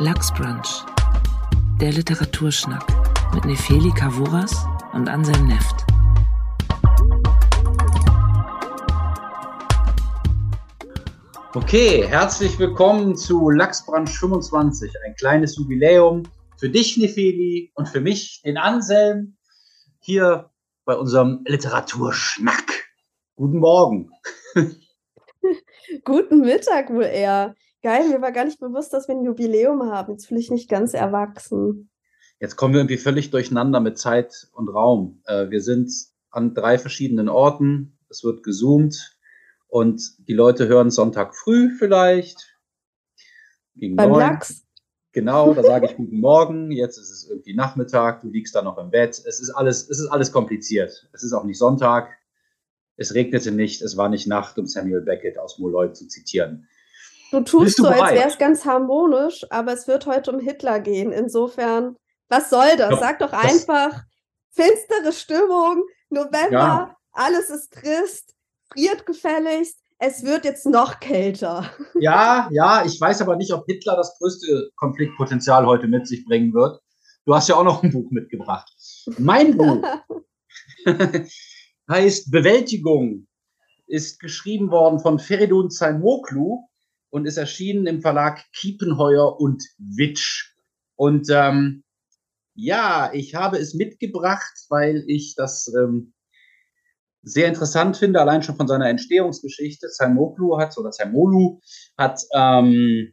Lachsbrunch, der Literaturschnack mit Nefeli Kavuras und Anselm Neft. Okay, herzlich willkommen zu Lachsbrunch 25, ein kleines Jubiläum für dich, Nefeli, und für mich, den Anselm, hier bei unserem Literaturschnack. Guten Morgen. Guten Mittag wohl eher. Geil, mir war gar nicht bewusst, dass wir ein Jubiläum haben. Jetzt fühle ich mich ganz erwachsen. Jetzt kommen wir irgendwie völlig durcheinander mit Zeit und Raum. Äh, wir sind an drei verschiedenen Orten. Es wird gezoomt und die Leute hören Sonntag früh vielleicht. Gegen Beim neun. Lachs. Genau, da sage ich guten Morgen. Jetzt ist es irgendwie Nachmittag. Du liegst da noch im Bett. Es ist alles, es ist alles kompliziert. Es ist auch nicht Sonntag. Es regnete nicht. Es war nicht Nacht, um Samuel Beckett aus Molloy zu zitieren. Du tust du so, als wäre es ganz harmonisch, aber es wird heute um Hitler gehen. Insofern, was soll das? Doch, Sag doch einfach, finstere Stimmung, November, ja. alles ist trist, friert gefälligst. Es wird jetzt noch kälter. Ja, ja, ich weiß aber nicht, ob Hitler das größte Konfliktpotenzial heute mit sich bringen wird. Du hast ja auch noch ein Buch mitgebracht. Mein Buch heißt Bewältigung, ist geschrieben worden von Feridun Zaimoklu und ist erschienen im Verlag Kiepenheuer und Witsch. Und ähm, ja, ich habe es mitgebracht, weil ich das ähm, sehr interessant finde, allein schon von seiner Entstehungsgeschichte. Zaimoglu hat, oder Zaimolu hat ähm,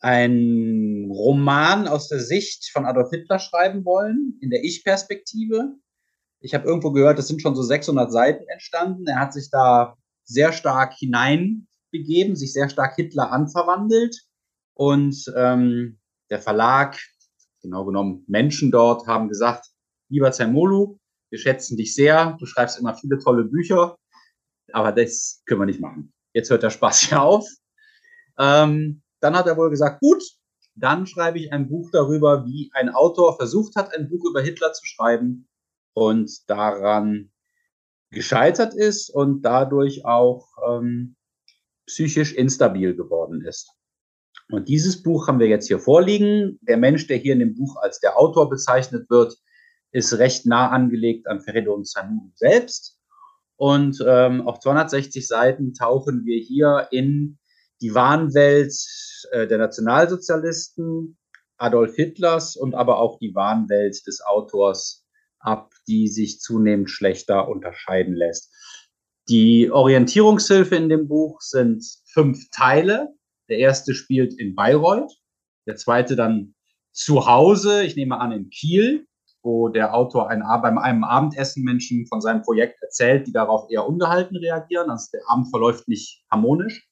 ein Roman aus der Sicht von Adolf Hitler schreiben wollen, in der Ich-Perspektive. Ich habe irgendwo gehört, es sind schon so 600 Seiten entstanden. Er hat sich da sehr stark hinein begeben, sich sehr stark Hitler anverwandelt. Und ähm, der Verlag, genau genommen Menschen dort, haben gesagt, lieber Zermolu, wir schätzen dich sehr, du schreibst immer viele tolle Bücher, aber das können wir nicht machen. Jetzt hört der Spaß ja auf. Ähm, dann hat er wohl gesagt, gut, dann schreibe ich ein Buch darüber, wie ein Autor versucht hat, ein Buch über Hitler zu schreiben und daran gescheitert ist und dadurch auch ähm, psychisch instabil geworden ist. Und dieses Buch haben wir jetzt hier vorliegen. Der Mensch, der hier in dem Buch als der Autor bezeichnet wird, ist recht nah angelegt an Feridun Sanu selbst. Und ähm, auf 260 Seiten tauchen wir hier in die Wahnwelt äh, der Nationalsozialisten, Adolf Hitlers und aber auch die Wahnwelt des Autors ab, die sich zunehmend schlechter unterscheiden lässt. Die Orientierungshilfe in dem Buch sind fünf Teile. Der erste spielt in Bayreuth, der zweite dann zu Hause, ich nehme an in Kiel, wo der Autor ein, beim einem Abendessen Menschen von seinem Projekt erzählt, die darauf eher ungehalten reagieren. Also der Abend verläuft nicht harmonisch.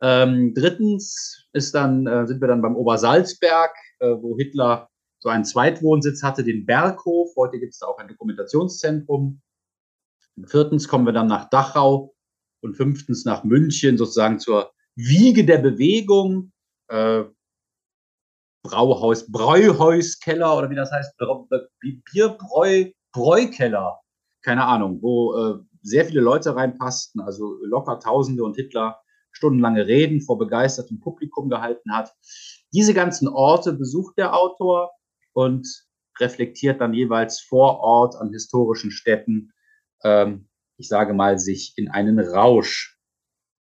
Ähm, drittens ist dann, äh, sind wir dann beim Obersalzberg, äh, wo Hitler so einen Zweitwohnsitz hatte, den Berghof. Heute gibt es da auch ein Dokumentationszentrum. Viertens kommen wir dann nach Dachau und fünftens nach München, sozusagen zur Wiege der Bewegung. Äh, Brauhaus, Bräuhauskeller oder wie das heißt, Bierbräu, Bräukeller, keine Ahnung, wo äh, sehr viele Leute reinpassten, also locker Tausende und Hitler stundenlange Reden vor begeistertem Publikum gehalten hat. Diese ganzen Orte besucht der Autor und reflektiert dann jeweils vor Ort an historischen Städten ähm, ich sage mal, sich in einen Rausch.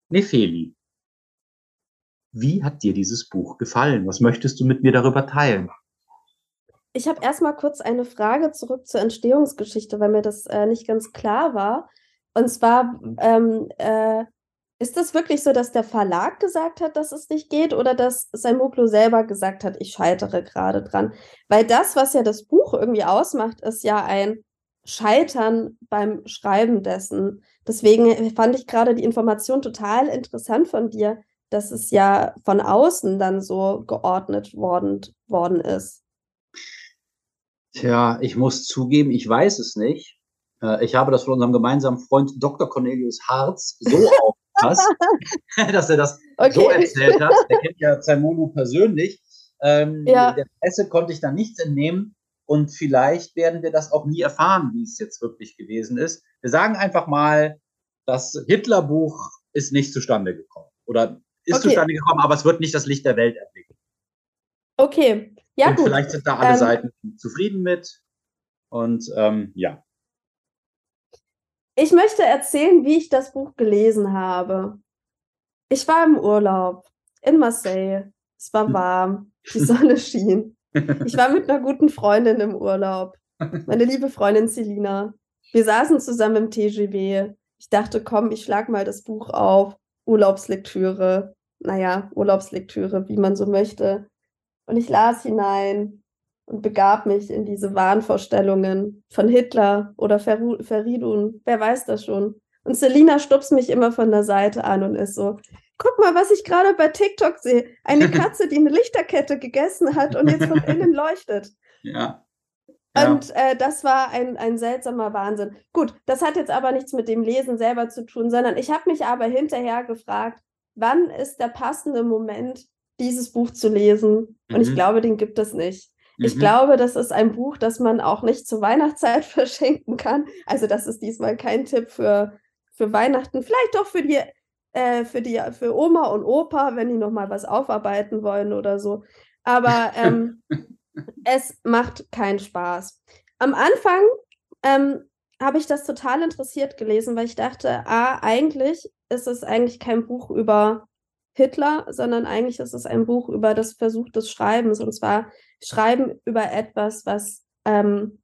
Nefeli, wie hat dir dieses Buch gefallen? Was möchtest du mit mir darüber teilen? Ich habe erstmal kurz eine Frage zurück zur Entstehungsgeschichte, weil mir das äh, nicht ganz klar war. Und zwar, ähm, äh, ist das wirklich so, dass der Verlag gesagt hat, dass es nicht geht oder dass Saimoklo selber gesagt hat, ich scheitere gerade dran? Weil das, was ja das Buch irgendwie ausmacht, ist ja ein Scheitern beim Schreiben dessen. Deswegen fand ich gerade die Information total interessant von dir, dass es ja von außen dann so geordnet worden, worden ist. Tja, ich muss zugeben, ich weiß es nicht. Äh, ich habe das von unserem gemeinsamen Freund Dr. Cornelius Harz so aufgepasst, dass er das okay. so erzählt hat. Er kennt ja Zaimonu persönlich. Ähm, ja. Der Presse konnte ich da nichts entnehmen. Und vielleicht werden wir das auch nie erfahren, wie es jetzt wirklich gewesen ist. Wir sagen einfach mal, das Hitlerbuch ist nicht zustande gekommen. Oder ist okay. zustande gekommen, aber es wird nicht das Licht der Welt erblicken. Okay, ja und gut. vielleicht sind da alle Ähm, Seiten zufrieden mit. Und ähm, ja. Ich möchte erzählen, wie ich das Buch gelesen habe. Ich war im Urlaub in Marseille. Es war warm, die Sonne schien. Ich war mit einer guten Freundin im Urlaub, meine liebe Freundin Selina. Wir saßen zusammen im TGW. Ich dachte, komm, ich schlag mal das Buch auf. Urlaubslektüre. Naja, Urlaubslektüre, wie man so möchte. Und ich las hinein und begab mich in diese Wahnvorstellungen von Hitler oder Feridun, wer weiß das schon. Und Selina stupst mich immer von der Seite an und ist so, guck mal, was ich gerade bei TikTok sehe. Eine Katze, die eine Lichterkette gegessen hat und jetzt von innen leuchtet. Ja. Ja. Und äh, das war ein, ein seltsamer Wahnsinn. Gut, das hat jetzt aber nichts mit dem Lesen selber zu tun, sondern ich habe mich aber hinterher gefragt, wann ist der passende Moment, dieses Buch zu lesen? Und ich Mhm. glaube, den gibt es nicht. Ich Mhm. glaube, das ist ein Buch, das man auch nicht zur Weihnachtszeit verschenken kann. Also das ist diesmal kein Tipp für, für Weihnachten. Vielleicht doch für die, äh, für die, für Oma und Opa, wenn die noch mal was aufarbeiten wollen oder so. Aber ähm, es macht keinen Spaß. Am Anfang ähm, habe ich das total interessiert gelesen, weil ich dachte, ah, eigentlich ist es eigentlich kein Buch über Hitler, sondern eigentlich ist es ein Buch über das Versuch des Schreibens und zwar Schreiben über etwas, was ähm,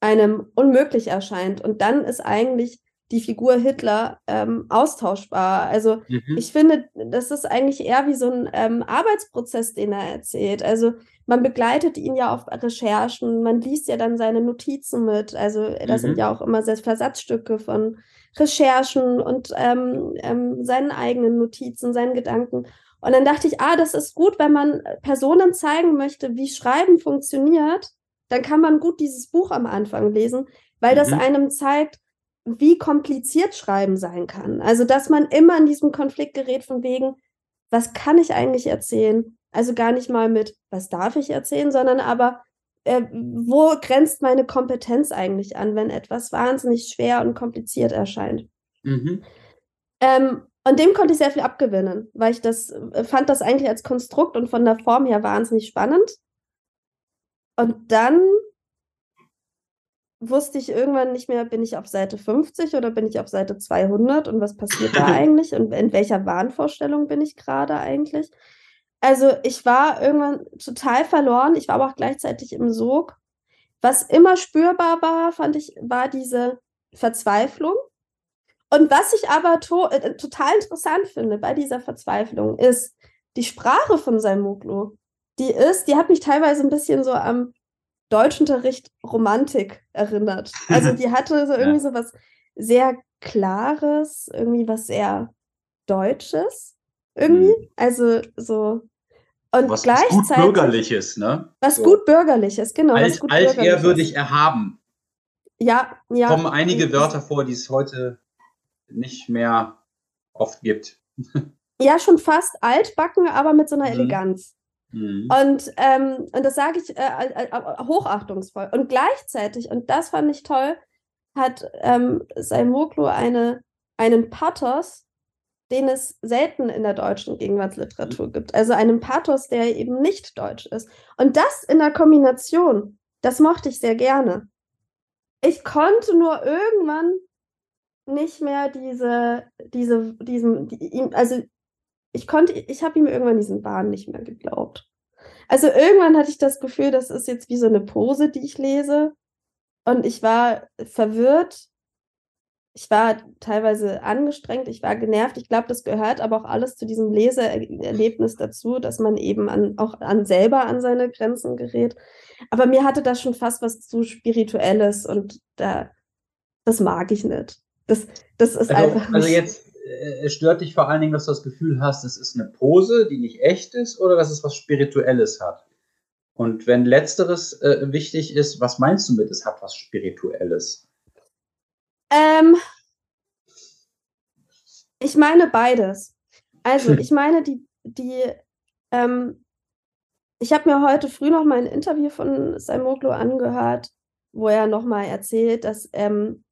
einem unmöglich erscheint. Und dann ist eigentlich die Figur Hitler ähm, austauschbar. Also Mhm. ich finde, das ist eigentlich eher wie so ein ähm, Arbeitsprozess, den er erzählt. Also man begleitet ihn ja auf Recherchen, man liest ja dann seine Notizen mit. Also das sind Mhm. ja auch immer sehr Versatzstücke von Recherchen und ähm, ähm, seinen eigenen Notizen, seinen Gedanken. Und dann dachte ich, ah, das ist gut, wenn man Personen zeigen möchte, wie Schreiben funktioniert, dann kann man gut dieses Buch am Anfang lesen, weil das Mhm. einem zeigt, wie kompliziert Schreiben sein kann. Also, dass man immer in diesem Konflikt gerät von wegen, was kann ich eigentlich erzählen? Also gar nicht mal mit, was darf ich erzählen, sondern aber, äh, wo grenzt meine Kompetenz eigentlich an, wenn etwas wahnsinnig schwer und kompliziert erscheint? Mhm. Ähm, und dem konnte ich sehr viel abgewinnen, weil ich das äh, fand das eigentlich als Konstrukt und von der Form her wahnsinnig spannend. Und dann wusste ich irgendwann nicht mehr, bin ich auf Seite 50 oder bin ich auf Seite 200 und was passiert da eigentlich und in welcher Wahnvorstellung bin ich gerade eigentlich? Also ich war irgendwann total verloren. Ich war aber auch gleichzeitig im Sog. Was immer spürbar war, fand ich, war diese Verzweiflung. Und was ich aber to äh, total interessant finde bei dieser Verzweiflung ist die Sprache von Salmoglu. Die ist, die hat mich teilweise ein bisschen so am Deutschunterricht Romantik erinnert. Also die hatte so irgendwie so was sehr Klares, irgendwie was sehr Deutsches. Irgendwie. Mhm. Also so. Und Was, was gut gleichzeitig. bürgerliches, ne? Was So. gut Bürgerliches, genau. was Alt, gut altehrwürdig Bürgerliches. erhaben. Ja, ja. Kommen einige Wörter vor, die es heute nicht mehr oft gibt. Ja, schon fast altbacken, aber mit so einer Mhm. Eleganz. Mhm. Und, ähm, und das sage ich äh, äh, äh, hochachtungsvoll. Und gleichzeitig, und das fand ich toll, hat ähm, Saimoglu eine, einen Pathos, den es selten in der deutschen Gegenwartsliteratur gibt. Also einen Pathos, der eben nicht deutsch ist. Und das in der Kombination, das mochte ich sehr gerne. Ich konnte nur irgendwann nicht mehr diese, diese, diesen, die, ihm, also ich konnte, ich habe ihm irgendwann diesen Wahn nicht mehr geglaubt. Also irgendwann hatte ich das Gefühl, das ist jetzt wie so eine Pose, die ich lese. Und ich war verwirrt. Ich war teilweise angestrengt, ich war genervt. Ich glaube, das gehört aber auch alles zu diesem Leseerlebnis dazu, dass man eben an, auch an selber an seine Grenzen gerät. Aber mir hatte das schon fast was zu Spirituelles und da, das mag ich nicht. Das, das ist Also, einfach also jetzt es stört dich vor allen Dingen, dass du das Gefühl hast, es ist eine Pose, die nicht echt ist, oder dass es was Spirituelles hat. Und wenn letzteres äh, wichtig ist, was meinst du mit, es hat was Spirituelles? Ähm, ich meine beides. Also, ich meine, die, die, ähm, ich habe mir heute früh noch mal ein Interview von Saimoglu angehört, wo er noch mal erzählt, dass ähm,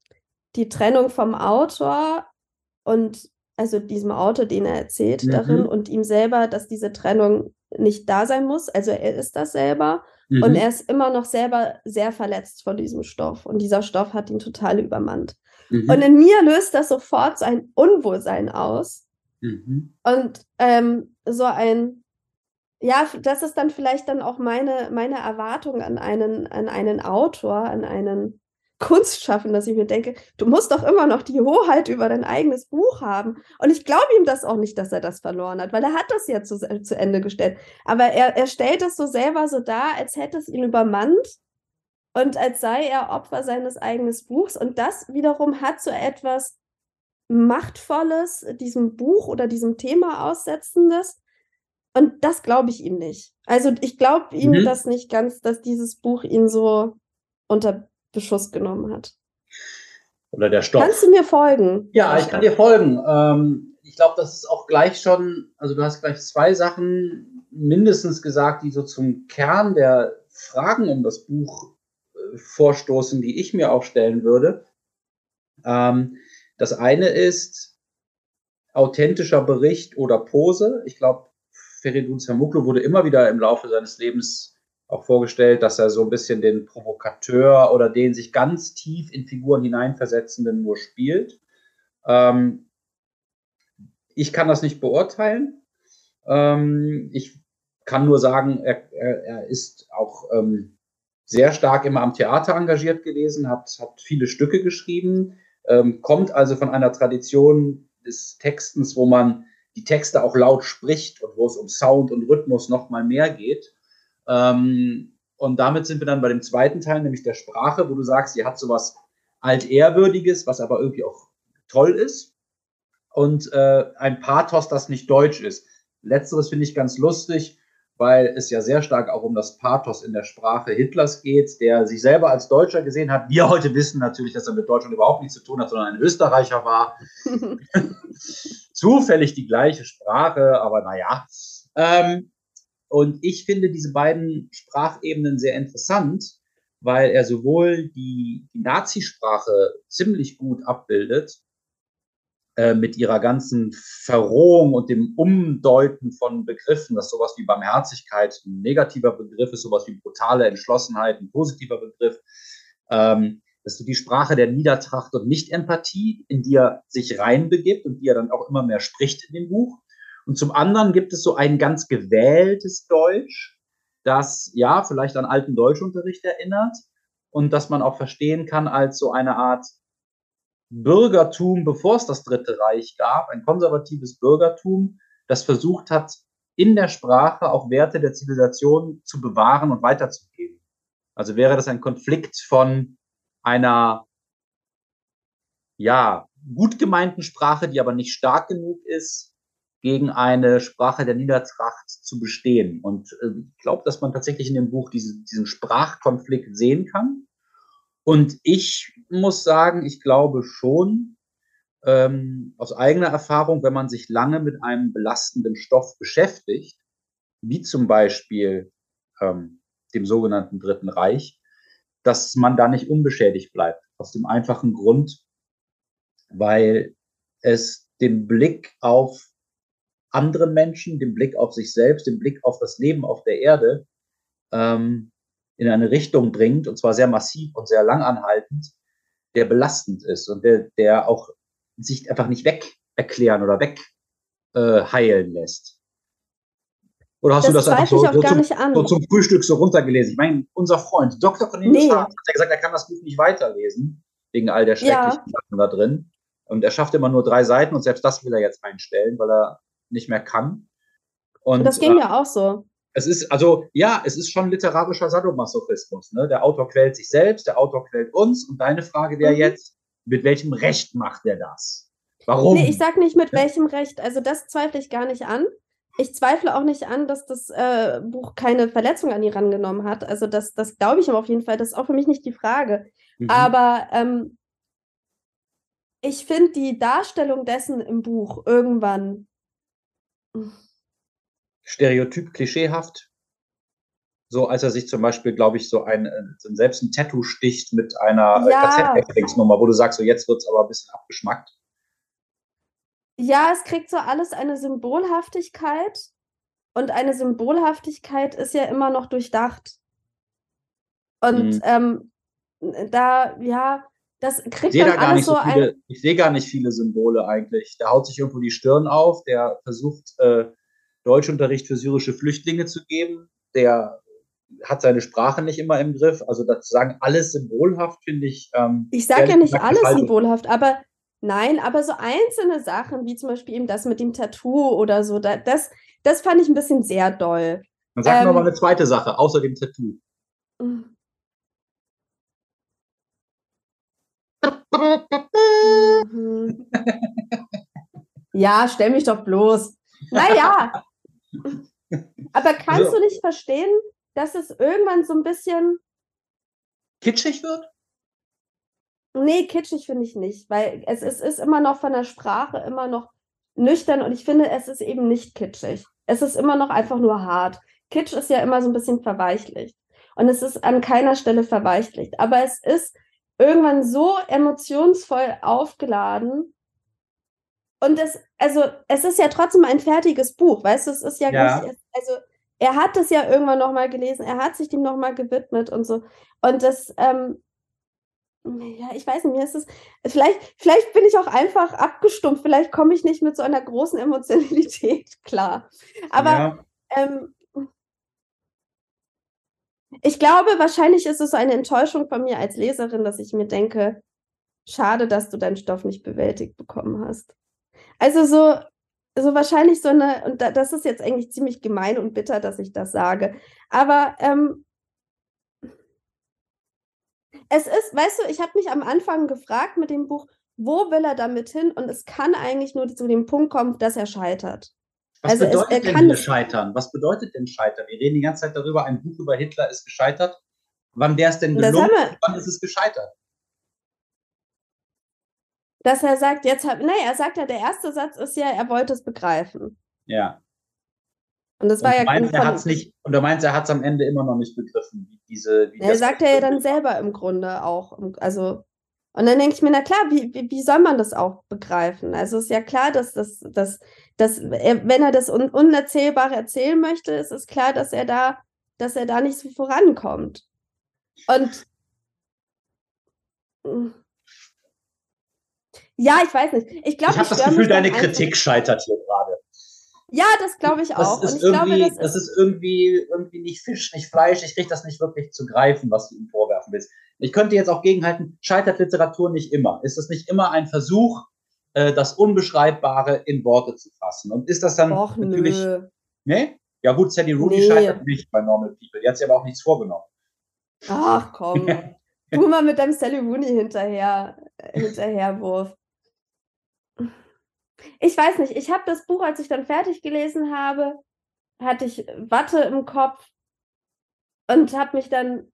die Trennung vom Autor und also diesem Autor, den er erzählt Mhm. darin und ihm selber, dass diese Trennung nicht da sein muss. Also er ist das selber mhm. und er ist immer noch selber sehr verletzt von diesem Stoff und dieser Stoff hat ihn total übermannt. Mhm. Und in mir löst das sofort so ein Unwohlsein aus mhm. und ähm, so ein ja, das ist dann vielleicht dann auch meine, meine Erwartung an einen, an einen Autor, an einen Kunst schaffen, dass ich mir denke, du musst doch immer noch die Hoheit über dein eigenes Buch haben. Und ich glaube ihm das auch nicht, dass er das verloren hat, weil er hat das ja zu, zu Ende gestellt. Aber er, er stellt es so selber so dar, als hätte es ihn übermannt und als sei er Opfer seines eigenen Buchs. Und das wiederum hat so etwas Machtvolles, diesem Buch oder diesem Thema aussetzendes. Und das glaube ich ihm nicht. Also ich glaube ihm mhm. das nicht ganz, dass dieses Buch ihn so unter Beschuss genommen hat. Oder der Stoff. Kannst du mir folgen? Ja, ich kann dir folgen. Ähm, ich glaube, das ist auch gleich schon, also du hast gleich zwei Sachen mindestens gesagt, die so zum Kern der Fragen um das Buch äh, vorstoßen, die ich mir auch stellen würde. Ähm, das eine ist authentischer Bericht oder Pose. Ich glaube, Feridun Samuklu wurde immer wieder im Laufe seines Lebens auch vorgestellt, dass er so ein bisschen den Provokateur oder den sich ganz tief in Figuren hineinversetzenden nur spielt. Ähm, ich kann das nicht beurteilen. Ähm, ich kann nur sagen, er, er, er ist auch ähm, sehr stark immer am Theater engagiert gewesen, hat, hat viele Stücke geschrieben, ähm, kommt also von einer Tradition des Textens, wo man die Texte auch laut spricht und wo es um Sound und Rhythmus noch mal mehr geht. Ähm, und damit sind wir dann bei dem zweiten Teil, nämlich der Sprache, wo du sagst, sie hat sowas Altehrwürdiges, was aber irgendwie auch toll ist. Und äh, ein Pathos, das nicht deutsch ist. Letzteres finde ich ganz lustig, weil es ja sehr stark auch um das Pathos in der Sprache Hitlers geht, der sich selber als Deutscher gesehen hat. Wir heute wissen natürlich, dass er mit Deutschland überhaupt nichts zu tun hat, sondern ein Österreicher war. Zufällig die gleiche Sprache, aber naja. Ähm, und ich finde diese beiden Sprachebenen sehr interessant, weil er sowohl die, die Nazisprache ziemlich gut abbildet, äh, mit ihrer ganzen Verrohung und dem Umdeuten von Begriffen, dass sowas wie Barmherzigkeit ein negativer Begriff ist, sowas wie brutale Entschlossenheit ein positiver Begriff, ähm, dass du die Sprache der Niedertracht und Nicht-Empathie, in die er sich reinbegibt und die er dann auch immer mehr spricht in dem Buch, und zum anderen gibt es so ein ganz gewähltes Deutsch, das ja vielleicht an alten Deutschunterricht erinnert und das man auch verstehen kann als so eine Art Bürgertum, bevor es das Dritte Reich gab, ein konservatives Bürgertum, das versucht hat, in der Sprache auch Werte der Zivilisation zu bewahren und weiterzugeben. Also wäre das ein Konflikt von einer, ja, gut gemeinten Sprache, die aber nicht stark genug ist, gegen eine Sprache der Niedertracht zu bestehen. Und äh, ich glaube, dass man tatsächlich in dem Buch diese, diesen Sprachkonflikt sehen kann. Und ich muss sagen, ich glaube schon, ähm, aus eigener Erfahrung, wenn man sich lange mit einem belastenden Stoff beschäftigt, wie zum Beispiel ähm, dem sogenannten Dritten Reich, dass man da nicht unbeschädigt bleibt. Aus dem einfachen Grund, weil es den Blick auf anderen Menschen, den Blick auf sich selbst, den Blick auf das Leben auf der Erde ähm, in eine Richtung bringt, und zwar sehr massiv und sehr langanhaltend, der belastend ist und der, der auch sich einfach nicht weg erklären oder weg äh, heilen lässt. Oder hast das du das einfach so, so, zum, so, zum, Frühstück so runtergelesen? Ich meine, unser Freund Dr. Cornelius nee. hat ja gesagt, er kann das Buch nicht weiterlesen, wegen all der schrecklichen ja. Sachen da drin. Und er schafft immer nur drei Seiten und selbst das will er jetzt einstellen, weil er nicht mehr kann. Und, das ging äh, ja auch so. Es ist, also, ja, es ist schon literarischer Sadomasochismus. Ne? Der Autor quält sich selbst, der Autor quält uns. Und deine Frage wäre mhm. jetzt, mit welchem Recht macht er das? Warum? Nee, ich sage nicht mit welchem Recht. Also, das zweifle ich gar nicht an. Ich zweifle auch nicht an, dass das äh, Buch keine Verletzung an ihn rangenommen hat. Also, das, das glaube ich ihm auf jeden Fall. Das ist auch für mich nicht die Frage. Mhm. Aber ähm, ich finde die Darstellung dessen im Buch irgendwann Stereotyp, klischeehaft. So als er sich zum Beispiel, glaube ich, so ein, äh, selbst ein Tattoo sticht mit einer äh, ja. KZ-Nummer, wo du sagst, so jetzt wird es aber ein bisschen abgeschmackt. Ja, es kriegt so alles eine Symbolhaftigkeit. und eine Symbolhaftigkeit ist ja immer noch durchdacht. Und mhm. ähm, da, ja, das kriegt ich dann alles so, so viele, ein. Ich sehe gar nicht viele Symbole eigentlich. Der haut sich irgendwo die Stirn auf, der versucht, äh, Deutschunterricht für syrische Flüchtlinge zu geben. Der hat seine Sprache nicht immer im Griff. Also das sagen alles symbolhaft, finde ich. Ähm, ich sage ja nicht alles symbolhaft, aber nein, aber so einzelne Sachen, wie zum Beispiel eben das mit dem Tattoo oder so, da, das, das fand ich ein bisschen sehr doll. Dann sag ähm, noch mal eine zweite Sache, außer dem Tattoo. Mhm. Ja, stell mich doch bloß. Naja. Aber kannst also, du nicht verstehen, dass es irgendwann so ein bisschen kitschig wird? Nee, kitschig finde ich nicht, weil es, es ist immer noch von der Sprache immer noch nüchtern und ich finde, es ist eben nicht kitschig. Es ist immer noch einfach nur hart. Kitsch ist ja immer so ein bisschen verweichlicht. Und es ist an keiner Stelle verweichlicht. Aber es ist irgendwann so emotionsvoll aufgeladen. Und es, also, es ist ja trotzdem ein fertiges Buch, weißt du, es ist ja, ja. Gleich, also, er hat es ja irgendwann nochmal gelesen, er hat sich dem nochmal gewidmet und so. Und das, ähm, ja, ich weiß nicht, mir ist es, vielleicht, vielleicht bin ich auch einfach abgestumpft, vielleicht komme ich nicht mit so einer großen Emotionalität klar. Aber ja. ähm, ich glaube, wahrscheinlich ist es so eine Enttäuschung von mir als Leserin, dass ich mir denke, schade, dass du deinen Stoff nicht bewältigt bekommen hast. Also so, so wahrscheinlich so eine, und das ist jetzt eigentlich ziemlich gemein und bitter, dass ich das sage. Aber ähm, es ist, weißt du, ich habe mich am Anfang gefragt mit dem Buch, wo will er damit hin? Und es kann eigentlich nur zu dem Punkt kommen, dass er scheitert. Was also bedeutet es, denn hier scheitern? Was bedeutet denn scheitern? Wir reden die ganze Zeit darüber, ein Buch über Hitler ist gescheitert. Wann wäre es denn gelungen? Wann ist es gescheitert? Dass er sagt, jetzt hat, nee, er sagt ja, der erste Satz ist ja, er wollte es begreifen. Ja. Und das war und ja meinst, er hat's nicht Und du meinst, er hat es am Ende immer noch nicht begriffen, wie diese. Wie er sagt er ja dann selber im Grunde auch. Also, und dann denke ich mir, na klar, wie, wie, wie soll man das auch begreifen? Also ist ja klar, dass das, dass, dass er, wenn er das Un Unerzählbare erzählen möchte, ist es klar, dass er da, dass er da nicht so vorankommt. Und ja, ich weiß nicht. Ich glaube, ich habe das Gefühl, deine Kritik scheitert hier gerade. Ja, das glaube ich auch. Das ist, irgendwie, glaube, das, das ist irgendwie, irgendwie nicht Fisch, nicht Fleisch. Ich kriege das nicht wirklich zu greifen, was du ihm vorwerfen willst. Ich könnte jetzt auch gegenhalten, scheitert Literatur nicht immer? Ist es nicht immer ein Versuch, äh, das Unbeschreibbare in Worte zu fassen? Und ist das dann Och, natürlich. Nö. Nee? Ja, gut, Sandy Rooney nee. scheitert nicht bei Normal People. Die hat sich aber auch nichts vorgenommen. Ach komm. du mal mit deinem Sally Rooney hinterher, Hinterherwurf. Ich weiß nicht, ich habe das Buch, als ich dann fertig gelesen habe, hatte ich Watte im Kopf und habe mich dann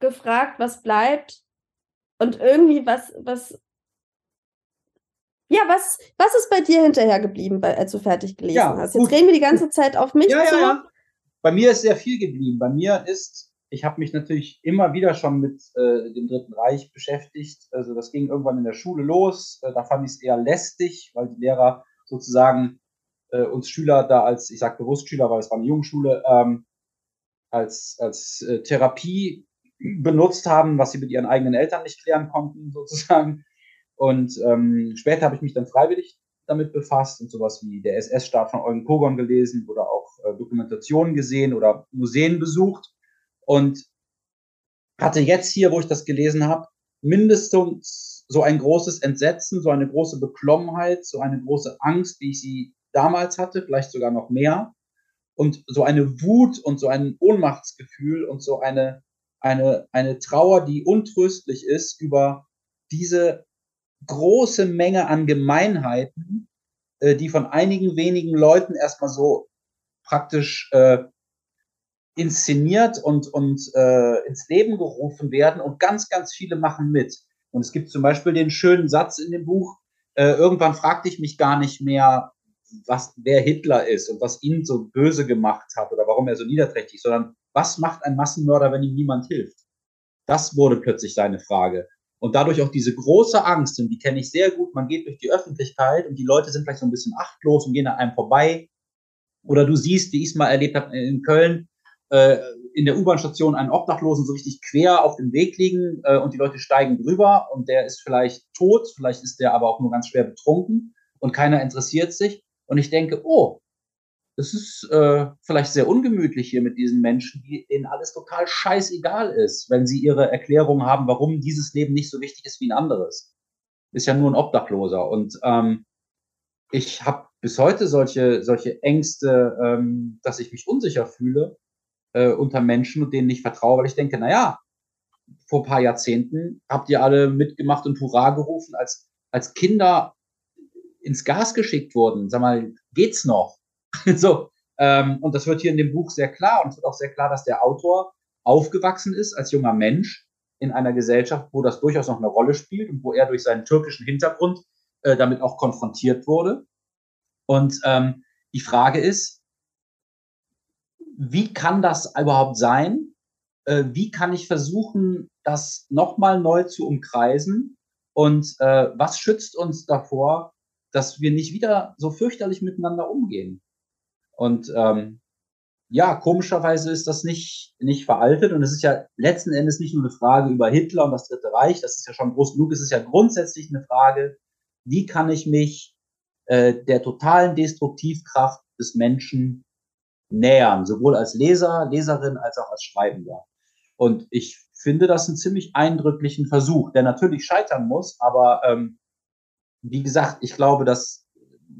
gefragt, was bleibt und irgendwie was, was, ja, was, was ist bei dir hinterher geblieben, als du fertig gelesen ja, hast? Jetzt gut. reden wir die ganze Zeit auf mich ja, zu. Ja, ja. Bei mir ist sehr viel geblieben. Bei mir ist, ich habe mich natürlich immer wieder schon mit äh, dem Dritten Reich beschäftigt. Also das ging irgendwann in der Schule los. Äh, da fand ich es eher lästig, weil die Lehrer sozusagen äh, uns Schüler da als, ich sage bewusst Schüler, weil es war eine Jungenschule, ähm, als, als äh, Therapie benutzt haben, was sie mit ihren eigenen Eltern nicht klären konnten, sozusagen. Und ähm, später habe ich mich dann freiwillig damit befasst und sowas wie der SS-Staat von Eugen Kogon gelesen oder auch äh, Dokumentationen gesehen oder Museen besucht und hatte jetzt hier, wo ich das gelesen habe, mindestens so ein großes Entsetzen, so eine große Beklommenheit, so eine große Angst, wie ich sie damals hatte, vielleicht sogar noch mehr. Und so eine Wut und so ein Ohnmachtsgefühl und so eine eine, eine Trauer, die untröstlich ist über diese große Menge an Gemeinheiten, äh, die von einigen wenigen Leuten erstmal so praktisch äh, inszeniert und, und äh, ins Leben gerufen werden und ganz, ganz viele machen mit. Und es gibt zum Beispiel den schönen Satz in dem Buch, äh, irgendwann fragte ich mich gar nicht mehr, was, wer Hitler ist und was ihn so böse gemacht hat oder warum er so niederträchtig, sondern was macht ein Massenmörder, wenn ihm niemand hilft? Das wurde plötzlich seine Frage. Und dadurch auch diese große Angst, und die kenne ich sehr gut, man geht durch die Öffentlichkeit und die Leute sind vielleicht so ein bisschen achtlos und gehen an einem vorbei. Oder du siehst, wie ich es mal erlebt habe in Köln, äh, in der U-Bahn-Station einen Obdachlosen so richtig quer auf dem Weg liegen äh, und die Leute steigen drüber und der ist vielleicht tot, vielleicht ist der aber auch nur ganz schwer betrunken und keiner interessiert sich. Und ich denke, oh, das ist äh, vielleicht sehr ungemütlich hier mit diesen Menschen, die, denen alles total scheißegal ist, wenn sie ihre Erklärung haben, warum dieses Leben nicht so wichtig ist wie ein anderes. Ist ja nur ein Obdachloser. Und ähm, ich habe bis heute solche, solche Ängste, ähm, dass ich mich unsicher fühle äh, unter Menschen und denen nicht vertraue, weil ich denke, na ja, vor paar Jahrzehnten habt ihr alle mitgemacht und Hurra gerufen, als, als Kinder ins Gas geschickt wurden. Sag mal, geht's noch? so, ähm, und das wird hier in dem Buch sehr klar und es wird auch sehr klar, dass der Autor aufgewachsen ist als junger Mensch in einer Gesellschaft, wo das durchaus noch eine Rolle spielt und wo er durch seinen türkischen Hintergrund äh, damit auch konfrontiert wurde. Und ähm, die Frage ist, wie kann das überhaupt sein? Äh, wie kann ich versuchen, das nochmal neu zu umkreisen? Und äh, was schützt uns davor, dass wir nicht wieder so fürchterlich miteinander umgehen? Und ähm, ja, komischerweise ist das nicht, nicht veraltet und es ist ja letzten Endes nicht nur eine Frage über Hitler und das Dritte Reich, das ist ja schon groß genug, es ist ja grundsätzlich eine Frage, wie kann ich mich äh, der totalen Destruktivkraft des Menschen nähern, sowohl als Leser, Leserin als auch als Schreibender. Und ich finde das einen ziemlich eindrücklichen Versuch, der natürlich scheitern muss, aber ähm, wie gesagt, ich glaube, dass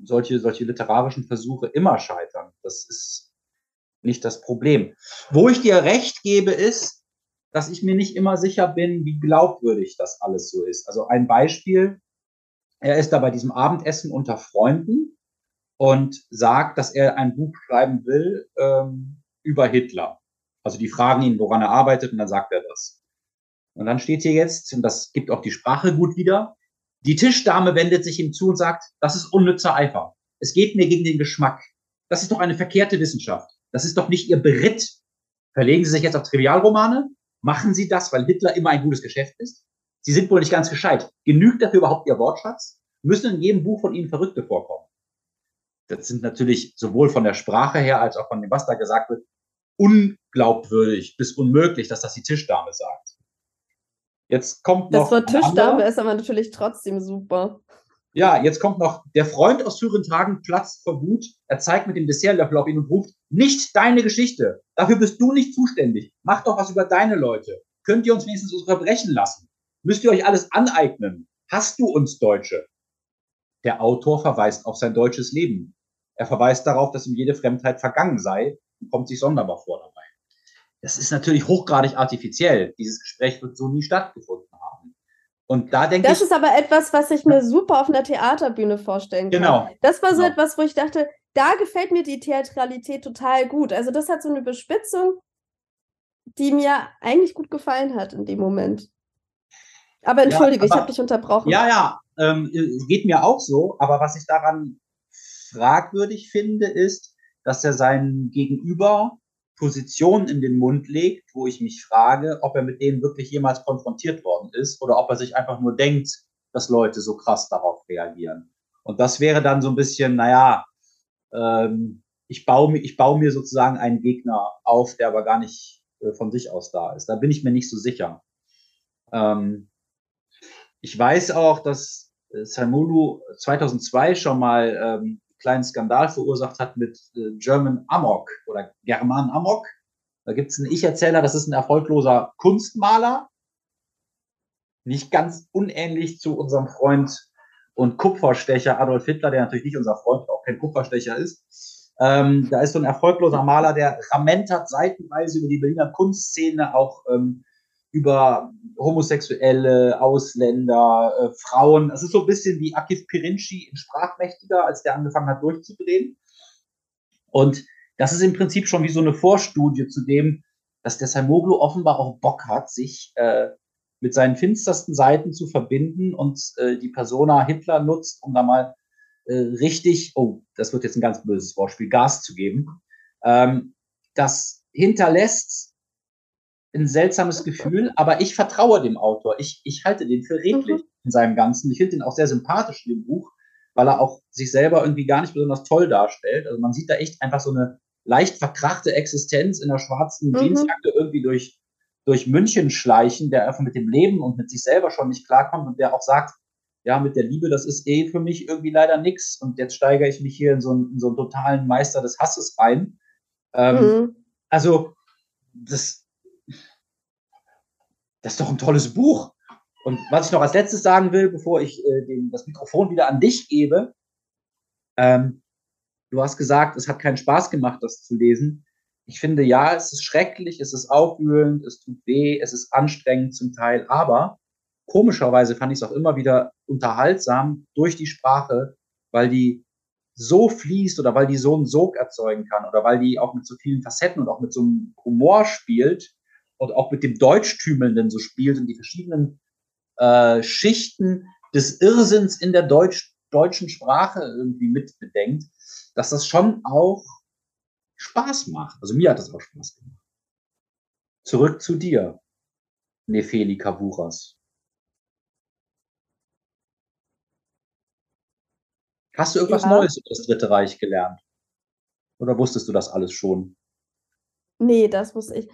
solche, solche literarischen Versuche immer scheitern. Das ist nicht das Problem. Wo ich dir recht gebe, ist, dass ich mir nicht immer sicher bin, wie glaubwürdig das alles so ist. Also ein Beispiel, er ist da bei diesem Abendessen unter Freunden und sagt, dass er ein Buch schreiben will ähm, über Hitler. Also die fragen ihn, woran er arbeitet, und dann sagt er das. Und dann steht hier jetzt, und das gibt auch die Sprache gut wieder, die Tischdame wendet sich ihm zu und sagt, das ist unnützer Eifer. Es geht mir gegen den Geschmack. Das ist doch eine verkehrte Wissenschaft. Das ist doch nicht Ihr Beritt. Verlegen Sie sich jetzt auf Trivialromane? Machen Sie das, weil Hitler immer ein gutes Geschäft ist? Sie sind wohl nicht ganz gescheit. Genügt dafür überhaupt Ihr Wortschatz? Müssen in jedem Buch von Ihnen Verrückte vorkommen? Das sind natürlich sowohl von der Sprache her als auch von dem, was da gesagt wird, unglaubwürdig bis unmöglich, dass das die Tischdame sagt. Jetzt kommt noch. Das Wort Tischdame ist aber natürlich trotzdem super. Ja, jetzt kommt noch, der Freund aus Tragen platzt vor Wut. Er zeigt mit dem Dessertlöffel auf ihn und ruft, nicht deine Geschichte. Dafür bist du nicht zuständig. Mach doch was über deine Leute. Könnt ihr uns wenigstens unsere Verbrechen lassen? Müsst ihr euch alles aneignen? Hast du uns Deutsche? Der Autor verweist auf sein deutsches Leben. Er verweist darauf, dass ihm jede Fremdheit vergangen sei und kommt sich sonderbar vor dabei das ist natürlich hochgradig artifiziell. Dieses Gespräch wird so nie stattgefunden. Und da denke das ich. Das ist aber etwas, was ich mir super auf einer Theaterbühne vorstellen kann. Genau. Das war so genau. etwas, wo ich dachte, da gefällt mir die Theatralität total gut. Also, das hat so eine Bespitzung, die mir eigentlich gut gefallen hat in dem Moment. Aber entschuldige, ja, aber, ich habe dich unterbrochen. Ja, ja, ähm, geht mir auch so. Aber was ich daran fragwürdig finde, ist, dass er seinen Gegenüber Positionen in den Mund legt, wo ich mich frage, ob er mit denen wirklich jemals konfrontiert worden ist oder ob er sich einfach nur denkt, dass Leute so krass darauf reagieren. Und das wäre dann so ein bisschen, naja, ähm, ich baue, mir, ich baue mir sozusagen einen Gegner auf, der aber gar nicht äh, von sich aus da ist. Da bin ich mir nicht so sicher. Ähm, ich weiß auch, dass äh, Salmulu 2002 schon mal ähm, kleinen Skandal verursacht hat mit äh, German Amok oder German Amok. Da gibt es einen Ich-Erzähler, das ist ein erfolgloser Kunstmaler. Nicht ganz unähnlich zu unserem Freund und Kupferstecher Adolf Hitler, der natürlich nicht unser Freund, auch kein Kupferstecher ist. Ähm, da ist so ein erfolgloser Maler, der ramentert seitenweise über die Berliner Kunstszene, auch ähm, über Homosexuelle, Ausländer, äh, Frauen. Es ist so ein bisschen wie Akif Pirinci in Sprachmächtiger, als der angefangen hat durchzudrehen. Und das ist im Prinzip schon wie so eine Vorstudie zu dem, dass der Salmoglu offenbar auch Bock hat, sich äh, mit seinen finstersten Seiten zu verbinden und äh, die Persona Hitler nutzt, um da mal äh, richtig, oh, das wird jetzt ein ganz böses Wortspiel, Gas zu geben. Ähm, das hinterlässt ein seltsames Gefühl, aber ich vertraue dem Autor. Ich, ich halte den für redlich mhm. in seinem Ganzen. Ich finde den auch sehr sympathisch in dem Buch, weil er auch sich selber irgendwie gar nicht besonders toll darstellt. Also man sieht da echt einfach so eine leicht verkrachte Existenz in der schwarzen mhm. Jeansjacke irgendwie durch, durch München schleichen, der einfach mit dem Leben und mit sich selber schon nicht klarkommt und der auch sagt, ja, mit der Liebe, das ist eh für mich irgendwie leider nichts. Und jetzt steigere ich mich hier in so, einen, in so einen totalen Meister des Hasses rein. Ähm, mhm. Also, das, das ist doch ein tolles Buch. Und was ich noch als letztes sagen will, bevor ich äh, den, das Mikrofon wieder an dich gebe, ähm, du hast gesagt, es hat keinen Spaß gemacht, das zu lesen. Ich finde, ja, es ist schrecklich, es ist aufwühlend, es tut weh, es ist anstrengend zum Teil, aber komischerweise fand ich es auch immer wieder unterhaltsam durch die Sprache, weil die so fließt oder weil die so einen Sog erzeugen kann oder weil die auch mit so vielen Facetten und auch mit so einem Humor spielt und auch mit dem Deutschtümelnden so spielt und die verschiedenen äh, Schichten des Irrsinns in der Deutsch, deutschen Sprache irgendwie mitbedenkt, dass das schon auch Spaß macht. Also mir hat das auch Spaß gemacht. Zurück zu dir, Nefeli Kavuras. Hast du irgendwas ja. Neues über das Dritte Reich gelernt? Oder wusstest du das alles schon? Nee, das wusste ich.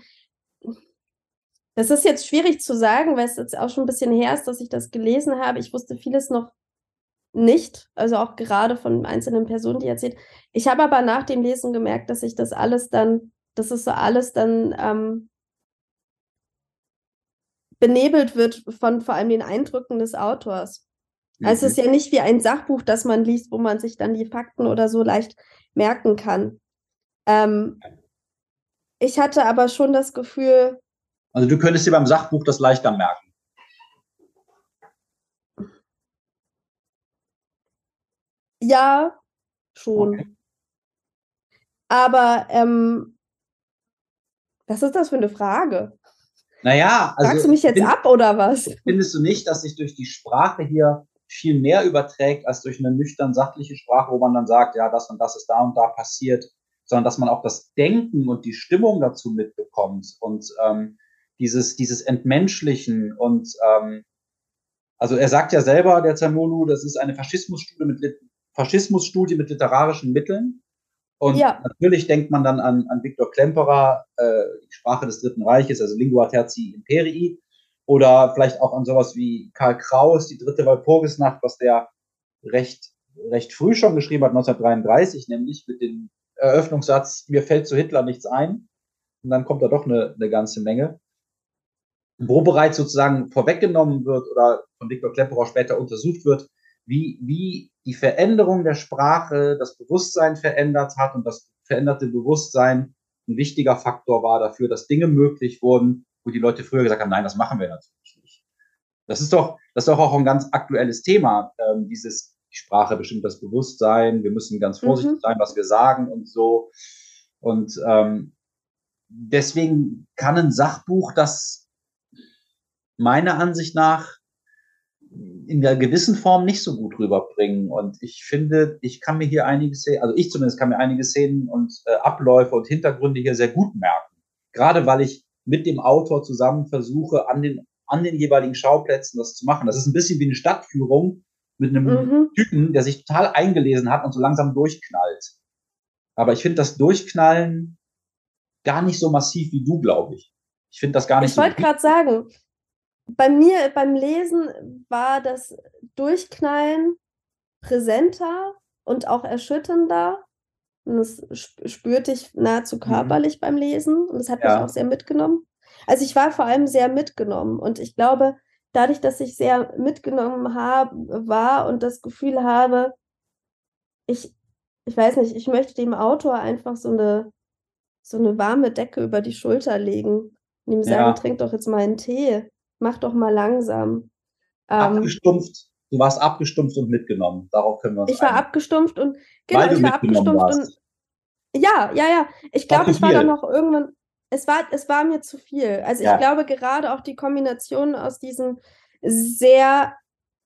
Das ist jetzt schwierig zu sagen, weil es jetzt auch schon ein bisschen her ist, dass ich das gelesen habe. Ich wusste vieles noch nicht, also auch gerade von einzelnen Personen, die erzählt. Ich habe aber nach dem Lesen gemerkt, dass ich das alles dann, dass es so alles dann ähm, benebelt wird von vor allem den Eindrücken des Autors. Mhm. Also es ist ja nicht wie ein Sachbuch, das man liest, wo man sich dann die Fakten oder so leicht merken kann. Ähm, ich hatte aber schon das Gefühl. Also du könntest dir beim Sachbuch das leichter merken. Ja, schon. Okay. Aber ähm, was ist das für eine Frage? Naja, also. Fragst du mich jetzt find, ab oder was? Findest du nicht, dass sich durch die Sprache hier viel mehr überträgt als durch eine nüchtern sachliche Sprache, wo man dann sagt, ja, das und das ist da und da passiert, sondern dass man auch das Denken und die Stimmung dazu mitbekommt und ähm, dieses, dieses Entmenschlichen und ähm, also er sagt ja selber, der Zamolu, das ist eine Faschismusstudie mit, Faschismusstudie mit literarischen Mitteln. Und ja. natürlich denkt man dann an, an Viktor Klemperer, äh, die Sprache des Dritten Reiches, also Lingua Terzi Imperii. Oder vielleicht auch an sowas wie Karl Kraus, die dritte Walpurgisnacht, was der recht, recht früh schon geschrieben hat, 1933, nämlich mit dem Eröffnungssatz, mir fällt zu Hitler nichts ein. Und dann kommt da doch eine, eine ganze Menge. Wo bereits sozusagen vorweggenommen wird oder von Viktor Klemperer später untersucht wird, wie, wie die Veränderung der Sprache das Bewusstsein verändert hat und das veränderte Bewusstsein ein wichtiger Faktor war dafür, dass Dinge möglich wurden, wo die Leute früher gesagt haben, nein, das machen wir natürlich nicht. Das ist doch, das ist doch auch ein ganz aktuelles Thema, ähm, dieses die Sprache bestimmt das Bewusstsein, wir müssen ganz vorsichtig mhm. sein, was wir sagen und so. Und ähm, deswegen kann ein Sachbuch das meiner Ansicht nach in der gewissen Form nicht so gut rüberbringen. Und ich finde, ich kann mir hier einige Szenen, also ich zumindest kann mir einige Szenen und äh, Abläufe und Hintergründe hier sehr gut merken. Gerade weil ich mit dem Autor zusammen versuche, an den, an den jeweiligen Schauplätzen das zu machen. Das ist ein bisschen wie eine Stadtführung mit einem mhm. Typen, der sich total eingelesen hat und so langsam durchknallt. Aber ich finde das Durchknallen gar nicht so massiv wie du, glaube ich. Ich finde das gar nicht ich so. Ich wollte gerade sagen, bei mir beim Lesen war das Durchknallen präsenter und auch erschütternder. Und das spürte ich nahezu mhm. körperlich mhm. beim Lesen und das hat ja. mich auch sehr mitgenommen. Also ich war vor allem sehr mitgenommen und ich glaube, dadurch, dass ich sehr mitgenommen habe, war und das Gefühl habe, ich, ich weiß nicht, ich möchte dem Autor einfach so eine, so eine warme Decke über die Schulter legen und ihm sagen, ja. trink doch jetzt mal einen Tee mach doch mal langsam. Ähm, abgestumpft. Du warst abgestumpft und mitgenommen. Darauf können wir uns Ich war abgestumpft und genau, ich war abgestumpft warst. und ja, ja, ja. Ich glaube, ich war dann noch irgendwann. Es war, es war mir zu viel. Also ja. ich glaube gerade auch die Kombination aus diesen sehr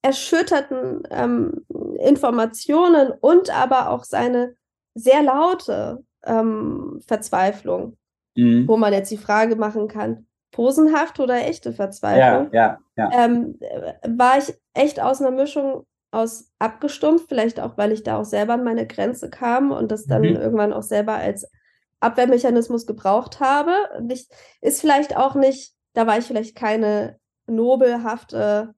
erschütterten ähm, Informationen und aber auch seine sehr laute ähm, Verzweiflung, mhm. wo man jetzt die Frage machen kann, posenhaft oder echte Verzweiflung, ja, ja, ja. Ähm, war ich echt aus einer Mischung aus abgestumpft, vielleicht auch, weil ich da auch selber an meine Grenze kam und das dann mhm. irgendwann auch selber als Abwehrmechanismus gebraucht habe. Nicht, ist vielleicht auch nicht, da war ich vielleicht keine nobelhafte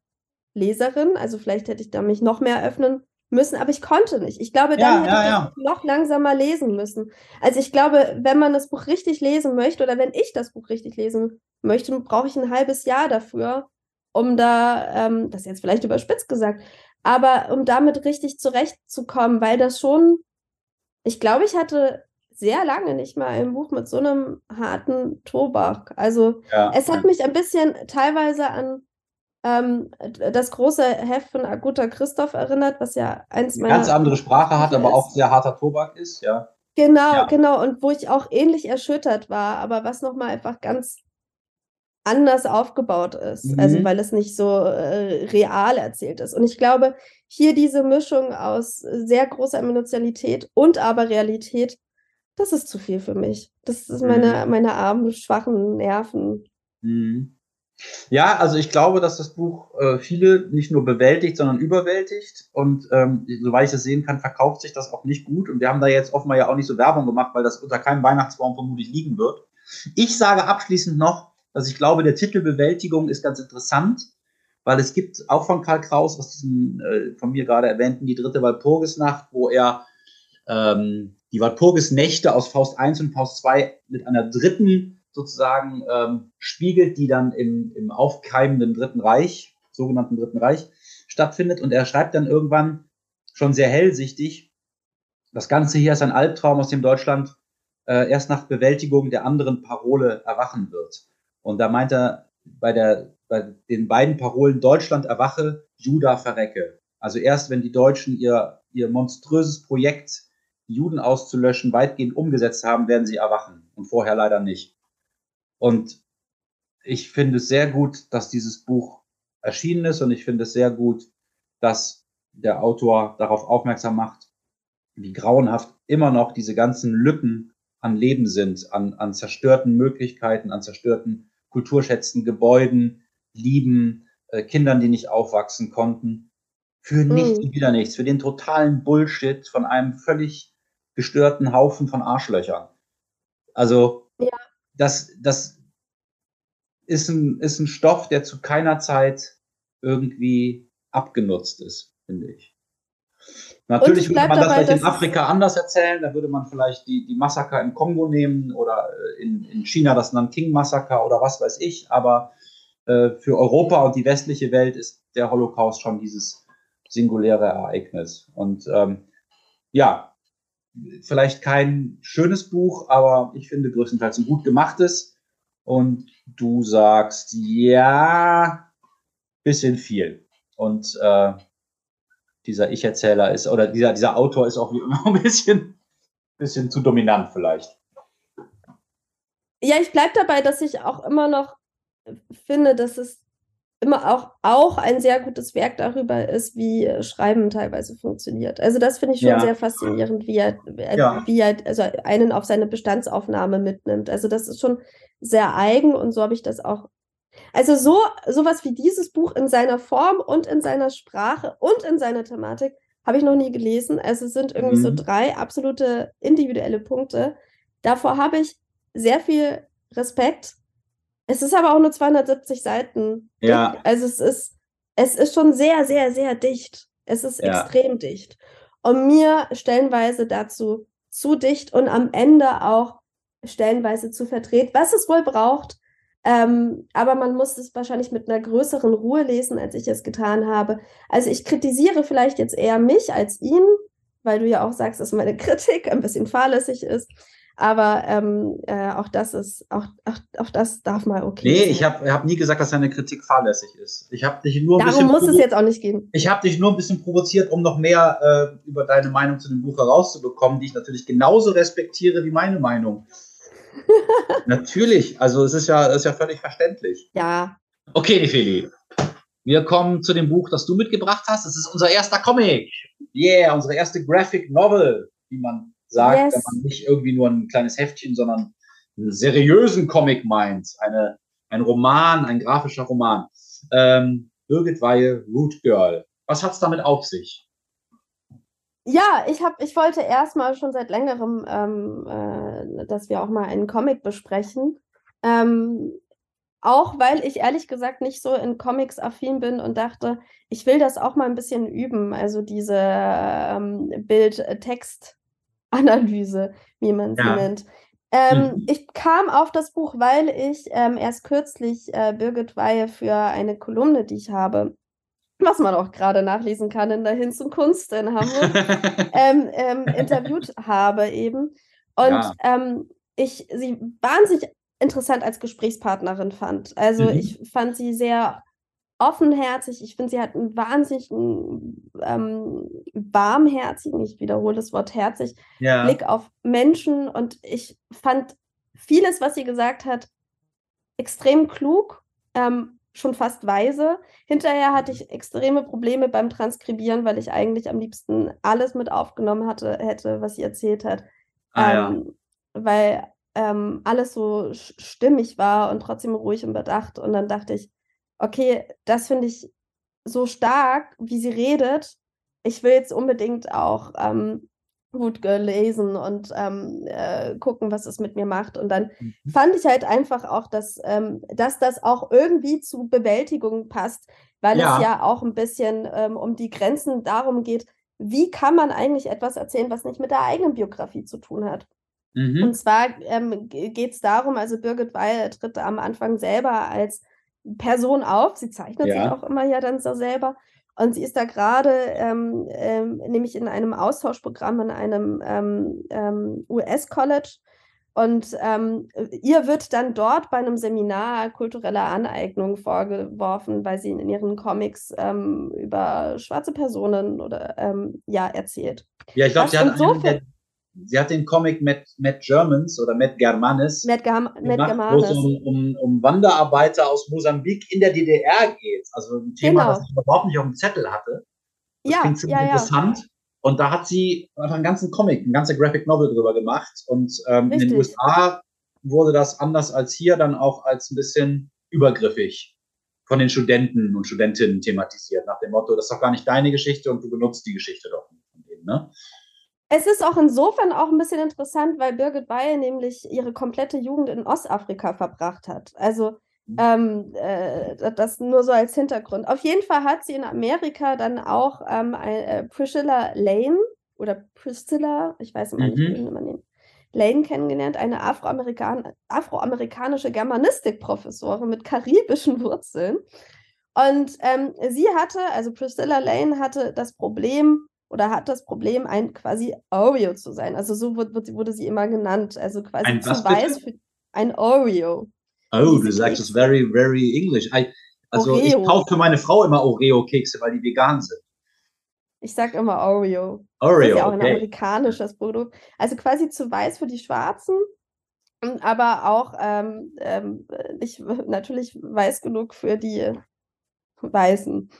Leserin, also vielleicht hätte ich da mich noch mehr öffnen müssen, aber ich konnte nicht. Ich glaube, dann ja, hätte ja, ich ja. noch langsamer lesen müssen. Also ich glaube, wenn man das Buch richtig lesen möchte oder wenn ich das Buch richtig lesen möchte, brauche ich ein halbes Jahr dafür, um da, ähm, das ist jetzt vielleicht überspitzt gesagt, aber um damit richtig zurechtzukommen, weil das schon, ich glaube, ich hatte sehr lange nicht mal ein Buch mit so einem harten Tobak. Also es hat mich ein bisschen teilweise an ähm, das große Heft von Aguta Christoph erinnert, was ja eins meiner. Ganz andere Sprache hat, aber auch sehr harter Tobak ist, ja. Genau, ja. genau. Und wo ich auch ähnlich erschüttert war, aber was nochmal einfach ganz anders aufgebaut ist. Also, mhm. Also weil es nicht so äh, real erzählt ist. Und ich glaube, hier diese Mischung aus sehr großer Emotionalität und aber Realität, das ist zu viel für mich. Das ist meine, mhm. meine armen, schwachen Nerven. Mhm. Ja, also ich glaube, dass das Buch äh, viele nicht nur bewältigt, sondern überwältigt. Und ähm, soweit ich das sehen kann, verkauft sich das auch nicht gut. Und wir haben da jetzt offenbar ja auch nicht so Werbung gemacht, weil das unter keinem Weihnachtsbaum vermutlich liegen wird. Ich sage abschließend noch, dass ich glaube, der Titel Bewältigung ist ganz interessant, weil es gibt auch von Karl Kraus aus diesem äh, von mir gerade erwähnten Die dritte Walpurgisnacht, wo er ähm, die Walpurgisnächte aus Faust 1 und Faust 2 mit einer dritten sozusagen ähm, spiegelt, die dann im, im aufkeimenden Dritten Reich, sogenannten Dritten Reich, stattfindet. Und er schreibt dann irgendwann schon sehr hellsichtig, das Ganze hier ist ein Albtraum, aus dem Deutschland äh, erst nach Bewältigung der anderen Parole erwachen wird. Und da meint er bei, der, bei den beiden Parolen Deutschland erwache, Juda verrecke. Also erst wenn die Deutschen ihr, ihr monströses Projekt, Juden auszulöschen, weitgehend umgesetzt haben, werden sie erwachen. Und vorher leider nicht. Und ich finde es sehr gut, dass dieses Buch erschienen ist und ich finde es sehr gut, dass der Autor darauf aufmerksam macht, wie grauenhaft immer noch diese ganzen Lücken an Leben sind, an, an zerstörten Möglichkeiten, an zerstörten Kulturschätzen, Gebäuden, Lieben, äh, Kindern, die nicht aufwachsen konnten, für nichts mhm. und wieder nichts, für den totalen Bullshit von einem völlig gestörten Haufen von Arschlöchern. Also ja das, das ist ein, ist ein Stoff, der zu keiner Zeit irgendwie abgenutzt ist, finde ich. Natürlich würde man das dabei, vielleicht in Afrika anders erzählen, da würde man vielleicht die, die Massaker im Kongo nehmen oder äh, in, in China das Nanking-Massaker oder was weiß ich, aber äh, für Europa und die westliche Welt ist der Holocaust schon dieses singuläre Ereignis. Und ähm, ja, vielleicht kein schönes Buch, aber ich finde größtenteils ein gut gemachtes. Und du sagst, ja, bisschen viel. Und äh, dieser Ich-Erzähler ist, oder dieser, dieser Autor ist auch wie immer ein bisschen, bisschen zu dominant vielleicht. Ja, ich bleibe dabei, dass ich auch immer noch finde, dass es immer auch, auch ein sehr gutes Werk darüber ist, wie äh, Schreiben teilweise funktioniert. Also das finde ich schon ja. sehr faszinierend, wie er, äh, ja. wie er also einen auf seine Bestandsaufnahme mitnimmt. Also das ist schon sehr eigen und so habe ich das auch. Also so sowas wie dieses Buch in seiner Form und in seiner Sprache und in seiner Thematik habe ich noch nie gelesen. Also es sind irgendwie mhm. so drei absolute individuelle Punkte. Davor habe ich sehr viel Respekt es ist aber auch nur 270 Seiten. Ja. Also es ist, es ist schon sehr, sehr, sehr dicht. Es ist ja. extrem dicht. Und mir stellenweise dazu zu dicht und am Ende auch stellenweise zu verdreht, was es wohl braucht. Ähm, aber man muss es wahrscheinlich mit einer größeren Ruhe lesen, als ich es getan habe. Also ich kritisiere vielleicht jetzt eher mich als ihn, weil du ja auch sagst, dass meine Kritik ein bisschen fahrlässig ist. Aber ähm, äh, auch das ist, auch, auch, auch das darf mal okay Nee, sein. ich habe hab nie gesagt, dass deine Kritik fahrlässig ist. Ich habe dich nur ein Darum muss es jetzt auch nicht gehen. Ich habe dich nur ein bisschen provoziert, um noch mehr äh, über deine Meinung zu dem Buch herauszubekommen, die ich natürlich genauso respektiere wie meine Meinung. natürlich, also es ist ja, ist ja völlig verständlich. Ja. Okay, Nefeli. Wir kommen zu dem Buch, das du mitgebracht hast. Es ist unser erster Comic. Yeah, unsere erste Graphic Novel, wie man sagt, yes. wenn man nicht irgendwie nur ein kleines Heftchen, sondern einen seriösen Comic meint, eine, ein Roman, ein grafischer Roman. Ähm, Birgit Weihe, Root Girl. Was hat es damit auf sich? Ja, ich habe, ich wollte erstmal schon seit längerem, ähm, äh, dass wir auch mal einen Comic besprechen. Ähm, auch weil ich ehrlich gesagt nicht so in Comics affin bin und dachte, ich will das auch mal ein bisschen üben. Also diese ähm, Bild-Text-Analyse, wie man sie ja. nennt. Ähm, mhm. Ich kam auf das Buch, weil ich ähm, erst kürzlich äh, Birgit Weihe für eine Kolumne, die ich habe, was man auch gerade nachlesen kann in der Hinz und Kunst in Hamburg, ähm, ähm, interviewt habe eben. Und ja. ähm, ich sie wahnsinnig interessant als Gesprächspartnerin fand. Also mhm. ich fand sie sehr offenherzig. Ich finde, sie hat einen wahnsinnig ähm, warmherzigen, ich wiederhole das Wort herzig, ja. Blick auf Menschen. Und ich fand vieles, was sie gesagt hat, extrem klug, ähm, schon fast weise. Hinterher hatte ich extreme Probleme beim Transkribieren, weil ich eigentlich am liebsten alles mit aufgenommen hatte, hätte, was sie erzählt hat. Ah, ähm, ja. Weil ähm, alles so stimmig war und trotzdem ruhig und bedacht. Und dann dachte ich, okay, das finde ich so stark, wie sie redet. Ich will jetzt unbedingt auch ähm, gut gelesen und ähm, äh, gucken, was es mit mir macht. Und dann mhm. fand ich halt einfach auch, dass, ähm, dass das auch irgendwie zu Bewältigung passt, weil ja. es ja auch ein bisschen ähm, um die Grenzen darum geht, wie kann man eigentlich etwas erzählen, was nicht mit der eigenen Biografie zu tun hat. Mhm. Und zwar ähm, geht es darum, also Birgit Weil tritt am Anfang selber als Person auf. Sie zeichnet ja. sich auch immer ja dann so selber. Und sie ist da gerade ähm, ähm, nämlich in einem Austauschprogramm in einem ähm, ähm US-College. Und ähm, ihr wird dann dort bei einem Seminar kultureller Aneignung vorgeworfen, weil sie in ihren Comics ähm, über schwarze Personen oder ja erzählt. Ja, ich glaube, sie hat einen der, sie hat den Comic Matt, Matt Germans oder Matt Germanis Matt, Gam Matt Germanis. wo es um, um, um, Wanderarbeiter aus Mosambik in der DDR geht. Also ein Thema, genau. das ich überhaupt nicht auf dem Zettel hatte. Das ja, klingt ziemlich ja, interessant. Ja. Und da hat sie einen ganzen Comic, ein ganze Graphic Novel drüber gemacht. Und ähm, in den USA wurde das anders als hier dann auch als ein bisschen übergriffig von den Studenten und Studentinnen thematisiert, nach dem Motto, das ist doch gar nicht deine Geschichte und du benutzt die Geschichte doch von denen. Ne? Es ist auch insofern auch ein bisschen interessant, weil Birgit Weil nämlich ihre komplette Jugend in Ostafrika verbracht hat. Also mhm. ähm, äh, das nur so als Hintergrund. Auf jeden Fall hat sie in Amerika dann auch ähm, äh, Priscilla Lane oder Priscilla, ich weiß immer mhm. nicht, wie man den Lane kennengelernt, eine Afroamerikan afroamerikanische Germanistikprofessorin mit karibischen Wurzeln. Und ähm, sie hatte, also Priscilla Lane hatte das Problem, oder hat das Problem, ein quasi Oreo zu sein. Also so wurde, wurde sie immer genannt. Also quasi ein zu weiß für ein Oreo. Oh, du sagst es very, very English. I, also Oreo. ich kaufe für meine Frau immer Oreo-Kekse, weil die vegan sind. Ich sag immer Oreo. Oreo. Das ist ja auch okay. ein amerikanisches Produkt. Also quasi zu weiß für die Schwarzen, aber auch ähm, ähm, nicht natürlich weiß genug für die Weißen.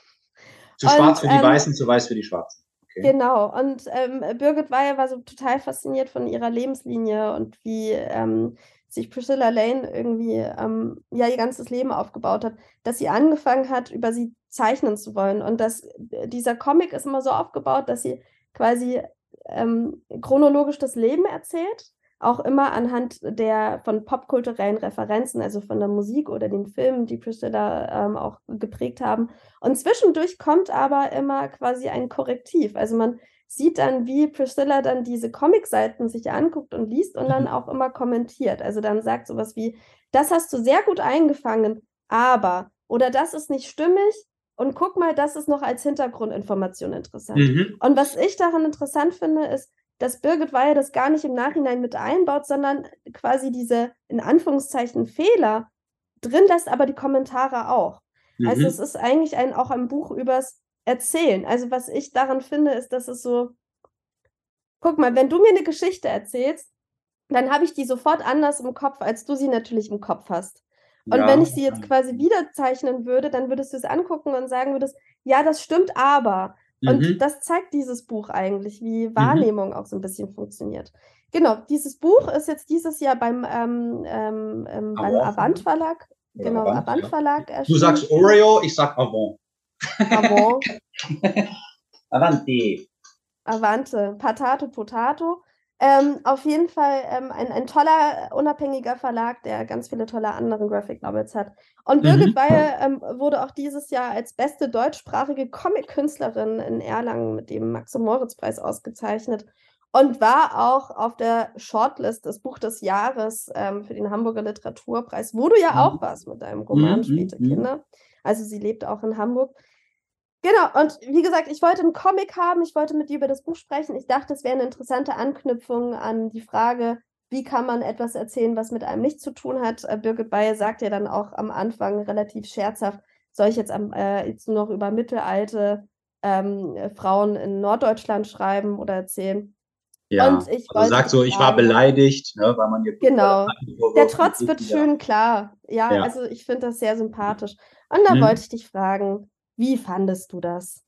Zu schwarz für die ähm, Weißen, zu weiß für die Schwarzen. Okay. Genau. Und ähm, Birgit Weihe war so total fasziniert von ihrer Lebenslinie und wie ähm, sich Priscilla Lane irgendwie ähm, ja ihr ganzes Leben aufgebaut hat, dass sie angefangen hat, über sie zeichnen zu wollen. Und dass äh, dieser Comic ist immer so aufgebaut, dass sie quasi ähm, chronologisch das Leben erzählt auch immer anhand der von popkulturellen Referenzen, also von der Musik oder den Filmen, die Priscilla ähm, auch geprägt haben. Und zwischendurch kommt aber immer quasi ein Korrektiv. Also man sieht dann, wie Priscilla dann diese Comicseiten sich anguckt und liest und dann mhm. auch immer kommentiert. Also dann sagt sowas wie, das hast du sehr gut eingefangen, aber oder das ist nicht stimmig und guck mal, das ist noch als Hintergrundinformation interessant. Mhm. Und was ich daran interessant finde, ist, dass Birgit Weihe das gar nicht im Nachhinein mit einbaut, sondern quasi diese in Anführungszeichen Fehler drin lässt, aber die Kommentare auch. Also mhm. Also es ist eigentlich ein, auch ein Buch übers Erzählen. Also was ich daran finde, ist, dass es so, guck mal, wenn du mir eine Geschichte erzählst, dann habe ich die sofort anders im Kopf, als du sie natürlich im Kopf hast. Und ja. wenn ich sie jetzt quasi wiederzeichnen würde, dann würdest du es angucken und sagen würdest, ja, das stimmt aber. Und mhm. das zeigt dieses Buch eigentlich, wie mhm. Wahrnehmung mhm. auch so ein bisschen funktioniert. Genau, dieses Buch ist jetzt dieses Jahr beim, ähm, ähm, ähm beim Avant Verlag. Genau, Avant, Avant Verlag erschienen. Du sagst Oreo, ich sag Avant. Avant. Avante. Avante. Patato, Potato. Ähm, auf jeden Fall ähm, ein, ein toller, unabhängiger Verlag, der ganz viele tolle andere Graphic Novels hat. Und Birgit mhm. Weihe ähm, wurde auch dieses Jahr als beste deutschsprachige Comic-Künstlerin in Erlangen mit dem Max-Moritz-Preis ausgezeichnet und war auch auf der Shortlist des Buch des Jahres ähm, für den Hamburger Literaturpreis, wo du ja auch mhm. warst mit deinem Roman mhm. Späte mhm. Kinder. Also sie lebt auch in Hamburg. Genau, und wie gesagt, ich wollte einen Comic haben, ich wollte mit dir über das Buch sprechen. Ich dachte, es wäre eine interessante Anknüpfung an die Frage, wie kann man etwas erzählen, was mit einem nichts zu tun hat. Äh, Birgit Bayer sagt ja dann auch am Anfang relativ scherzhaft, soll ich jetzt, am, äh, jetzt nur noch über mittelalte ähm, Frauen in Norddeutschland schreiben oder erzählen? Ja, und ich also sagt so, ich war beleidigt, ne, weil man hier. Genau. Der Trotz wird schön klar. Ja, ja. also ich finde das sehr sympathisch. Und da hm. wollte ich dich fragen, wie fandest du das?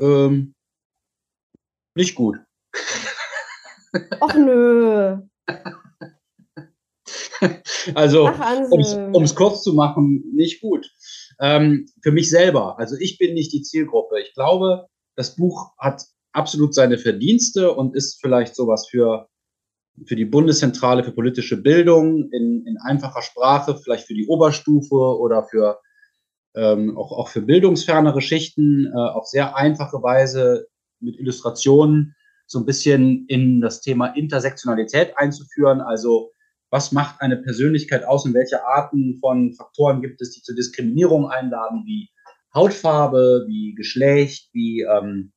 Ähm, nicht gut. Ach nö. also, um es kurz zu machen, nicht gut. Ähm, für mich selber, also ich bin nicht die Zielgruppe. Ich glaube, das Buch hat absolut seine Verdienste und ist vielleicht sowas für, für die Bundeszentrale für politische Bildung in, in einfacher Sprache, vielleicht für die Oberstufe oder für ähm, auch, auch für bildungsfernere Schichten äh, auf sehr einfache Weise mit Illustrationen so ein bisschen in das Thema Intersektionalität einzuführen. Also was macht eine Persönlichkeit aus und welche Arten von Faktoren gibt es, die zur Diskriminierung einladen, wie Hautfarbe, wie Geschlecht, wie ähm,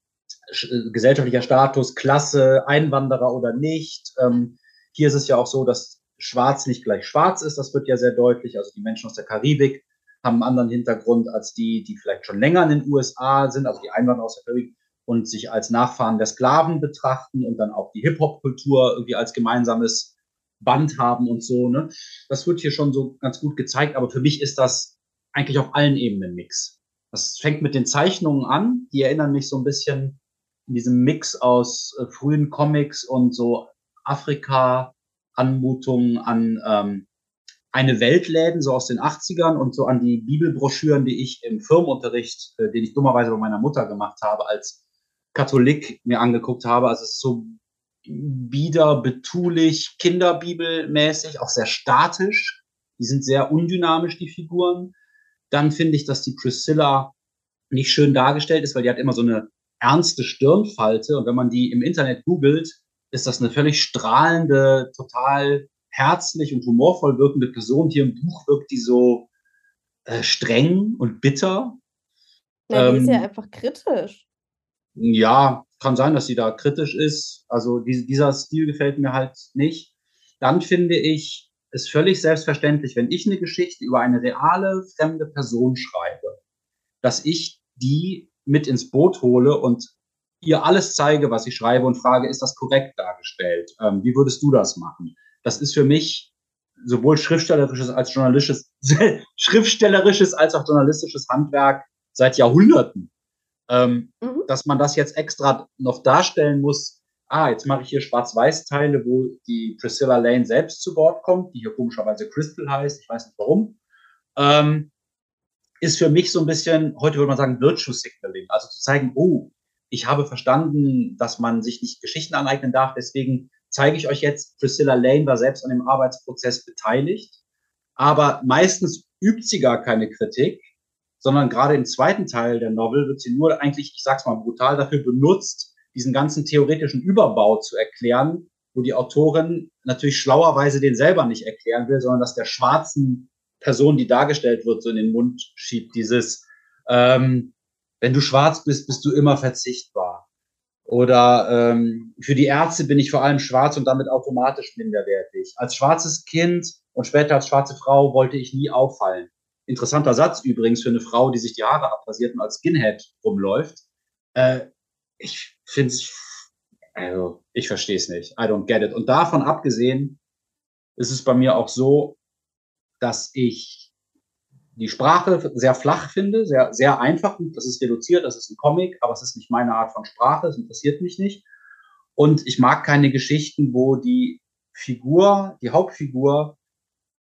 äh, gesellschaftlicher Status, Klasse, Einwanderer oder nicht. Ähm, hier ist es ja auch so, dass Schwarz nicht gleich Schwarz ist. Das wird ja sehr deutlich. Also die Menschen aus der Karibik haben einen anderen Hintergrund als die, die vielleicht schon länger in den USA sind, also die Einwanderer aus der Karibik und sich als Nachfahren der Sklaven betrachten und dann auch die Hip-Hop-Kultur irgendwie als gemeinsames Band haben und so. Ne? Das wird hier schon so ganz gut gezeigt, aber für mich ist das eigentlich auf allen Ebenen Mix. Das fängt mit den Zeichnungen an, die erinnern mich so ein bisschen in diesem Mix aus äh, frühen Comics und so Afrika-Anmutungen an ähm, eine Weltläden, so aus den 80ern und so an die Bibelbroschüren, die ich im Firmenunterricht, äh, den ich dummerweise bei meiner Mutter gemacht habe, als Katholik mir angeguckt habe. Also es ist so bieder, betulich, Kinderbibelmäßig, auch sehr statisch. Die sind sehr undynamisch, die Figuren. Dann finde ich, dass die Priscilla nicht schön dargestellt ist, weil die hat immer so eine ernste Stirnfalte. Und wenn man die im Internet googelt, ist das eine völlig strahlende, total herzlich und humorvoll wirkende Person. Hier im Buch wirkt die so äh, streng und bitter. Na, die ähm, ist ja ähm, einfach kritisch. Ja, kann sein, dass sie da kritisch ist. Also die, dieser Stil gefällt mir halt nicht. Dann finde ich es völlig selbstverständlich, wenn ich eine Geschichte über eine reale fremde Person schreibe, dass ich die mit ins Boot hole und ihr alles zeige, was ich schreibe und frage, ist das korrekt dargestellt? Ähm, wie würdest du das machen? Das ist für mich sowohl schriftstellerisches als journalistisches, schriftstellerisches als auch journalistisches Handwerk seit Jahrhunderten. Ähm, mhm. Dass man das jetzt extra noch darstellen muss, ah, jetzt mache ich hier Schwarz-Weiß-Teile, wo die Priscilla Lane selbst zu Wort kommt, die hier komischerweise Crystal heißt, ich weiß nicht warum, ähm, ist für mich so ein bisschen, heute würde man sagen, Virtue Signaling, also zu zeigen, oh, ich habe verstanden, dass man sich nicht Geschichten aneignen darf, deswegen zeige ich euch jetzt, Priscilla Lane war selbst an dem Arbeitsprozess beteiligt, aber meistens übt sie gar keine Kritik, sondern gerade im zweiten Teil der Novel wird sie nur eigentlich, ich sag's mal brutal, dafür benutzt, diesen ganzen theoretischen Überbau zu erklären, wo die Autorin natürlich schlauerweise den selber nicht erklären will, sondern dass der schwarzen Person, die dargestellt wird, so in den Mund schiebt, dieses, ähm, wenn du schwarz bist, bist du immer verzichtbar. Oder ähm, für die Ärzte bin ich vor allem schwarz und damit automatisch minderwertig. Als schwarzes Kind und später als schwarze Frau wollte ich nie auffallen. Interessanter Satz übrigens für eine Frau, die sich die Haare abrasiert und als Skinhead rumläuft. Äh, ich finde es, also ich verstehe es nicht. I don't get it. Und davon abgesehen ist es bei mir auch so, dass ich die Sprache sehr flach finde, sehr, sehr einfach. Das ist reduziert, das ist ein Comic, aber es ist nicht meine Art von Sprache, es interessiert mich nicht. Und ich mag keine Geschichten, wo die Figur, die Hauptfigur,